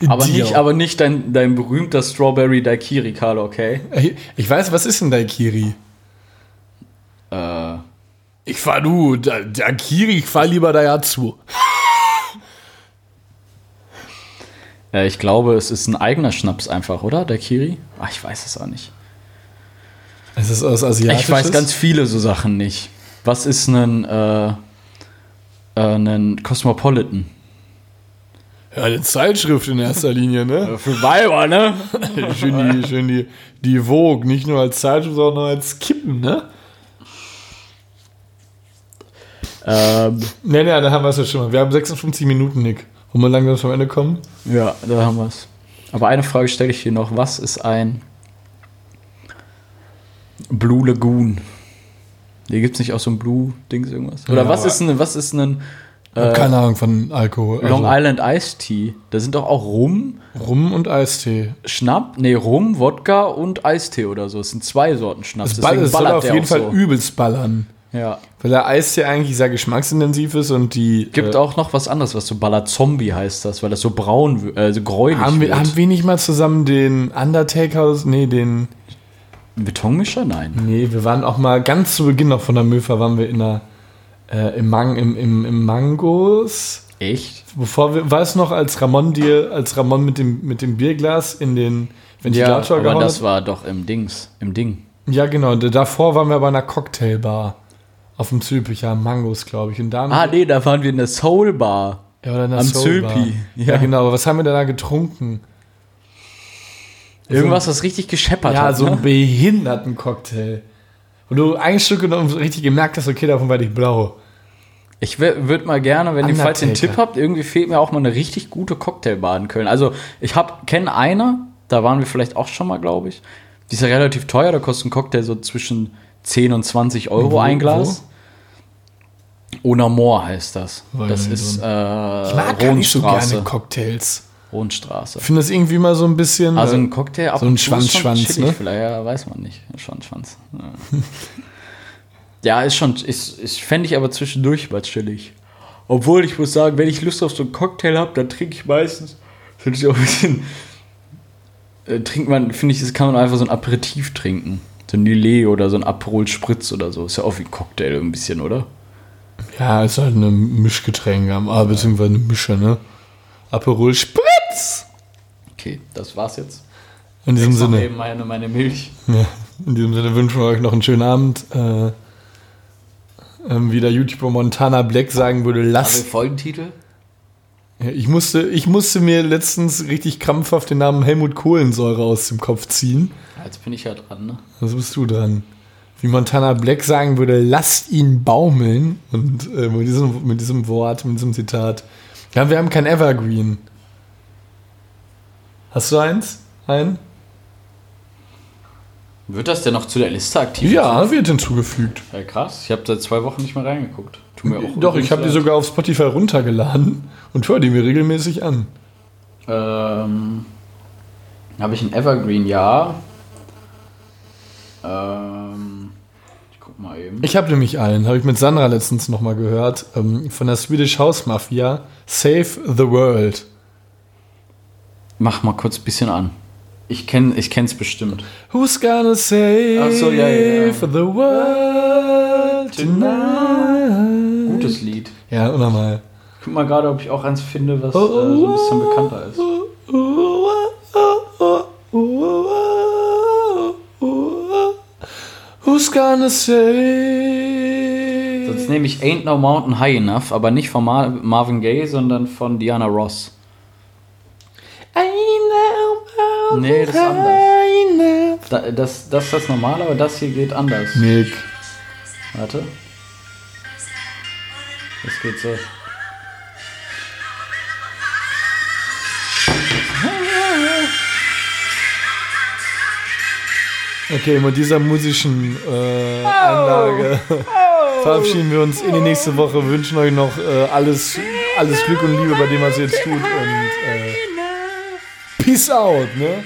Aber Dio. nicht, aber nicht dein, dein berühmter Strawberry Daiquiri, Carlo, okay? Ich- weiß, was ist denn Daikiri? Äh, Ich fahr du, Da- Daikiri, ich fahr lieber Daihatsu. äh, ich glaube, es ist ein eigener Schnaps einfach, oder? Daiquiri? Ach, ich weiß es auch nicht. Es ist aus Asiatisches. Ich weiß ganz viele so Sachen nicht. Was ist ein, äh, äh, ein Cosmopolitan? Ja, eine Zeitschrift in erster Linie, ne? Für Weiber, ne? schön die, schön die, die Vogue, nicht nur als Zeitschrift, sondern als Kippen, ne? Ähm, Ne, ne, da haben wir es ja schon mal. Wir haben 56 Minuten, Nick. Wollen wir langsam zum Ende kommen? ja, da haben wir es. Aber eine Frage stelle ich hier noch. Was ist ein Blue Lagoon? Hier gibt es nicht auch so ein Blue-Dings irgendwas? Oder Ja, was ist ein, was ist ein äh, keine Ahnung von Alkohol. Also Long Island Iced Tea? Da sind doch auch Rum, Rum und Eistee. Schnapp, nee, Rum, Wodka und Eistee oder so. Es sind zwei Sorten Schnaps. Es, ball, es soll auf jeden Fall so. übelst ballern. Ja. Weil der Eistee eigentlich sehr geschmacksintensiv ist und die. Gibt äh, auch noch was anderes, was so ballert. Zombie heißt das, weil das so braun, äh, so gräulich haben wir, wird. haben wir nicht mal zusammen den Undertaker, nee, den, Betonmischer? Nein. nee, wir waren auch mal ganz zu Beginn noch von der Möfer, waren wir in der, äh, im, Mang, im, im, im Mangos. Echt? Bevor wir, weißt du noch, als Ramon dir, als Ramon mit dem, mit dem Bierglas in den Ja, Ventilator aber gehauen das hat? war doch im Dings, im Ding. Ja, genau. Davor waren wir bei einer Cocktailbar. Auf dem Zülpicher, Mangos, glaube ich. Und da haben Ah, nee, da waren wir in der Soul Bar. ja, oder in der am Soulbar. Zülpi, Ja. ja. genau. Aber was haben wir denn da getrunken? Irgendwas, was richtig gescheppert Ja, hat. so ein ne? behinderten Cocktail. Und du ein Stück genommen und richtig gemerkt hast, okay, davon werde ich blau. Ich würde mal gerne, wenn ihr falls ihr einen Undertaker. Tipp habt, irgendwie fehlt mir auch mal eine richtig gute Cocktailbar in Köln. Also ich hab kenne eine, da waren wir vielleicht auch schon mal, glaube ich. Die ist ja relativ teuer, da kostet ein Cocktail so zwischen 10 und 20 Euro Wo- ein Glas. Onamor heißt das. Weiß das ist äh, Ich mag gar nicht so gerne. Cocktails. Rohnstraße. Ich finde das irgendwie mal so ein bisschen. Also äh, ein Cocktail ab so ein Schwanz-Schwanz, chillig ne? Vielleicht, ja, weiß man nicht. Schwanz-Schwanz. Ja, ja ist schon, ist, ist fände ich aber zwischendurch mal chillig. Obwohl, ich muss sagen, wenn ich Lust auf so einen Cocktail habe, dann trinke ich meistens, finde ich auch ein bisschen, äh, trinkt man, finde ich, das kann man einfach so ein Aperitif trinken. So ein Lillet oder so ein Aperol Spritz oder so. Ist ja auch wie ein Cocktail ein bisschen, oder? ja, ist halt eine Mischgetränk, ah, beziehungsweise eine Mische, ne? Aperol Spritz! Okay, das war's jetzt. In diesem Sinne. eben meine, meine Milch. Ja, in diesem Sinne wünschen wir euch noch einen schönen Abend. Äh, ähm, wie der YouTuber Montana Black sagen würde, Also lasst. Folgentitel? Ich, musste, ich musste mir letztens richtig krampfhaft den Namen Helmut Kohlensäure aus dem Kopf ziehen. Jetzt bin ich ja dran, ne? Was bist du dran? Wie Montana Black sagen würde, lasst ihn baumeln. Und äh, mit, diesem, mit diesem Wort, mit diesem Zitat. Ja, wir haben kein Evergreen. Hast du eins? Ein? Wird das denn noch zu der Liste aktiv? Ja, wird hinzugefügt. Ja, krass. Ich habe seit zwei Wochen nicht mehr reingeguckt. Tut mir auch Doch, ich habe die sogar auf Spotify runtergeladen und höre die mir regelmäßig an. Ähm, habe ich ein Evergreen? Ja. Ähm, ich guck mal eben. Ich habe nämlich einen, habe ich mit Sandra letztens nochmal gehört, ähm, von der Swedish House Mafia, Save the World. Mach mal kurz ein bisschen an. Ich kenn, ich kenn's bestimmt. Who's gonna save so, ja, ja, ja. the world tonight? Gutes Lied. Ja, unnormal. Guck mal gerade, ob ich auch eins finde, was äh, so ein bisschen bekannter ist. Who's gonna save? Sonst nehme ich Ain't No Mountain High Enough, aber nicht von Mar Marvin Gaye, sondern von Diana Ross. Nee, das ist anders. Da, das, das ist das normale, aber das hier geht anders. Nick. Warte. Das geht so. Okay, mit dieser musischen äh, Anlage verabschieden wir uns in die nächste Woche. Wünschen euch noch äh, alles, alles Glück und Liebe bei dem, was ihr jetzt tut. Und äh, Peace out, ne?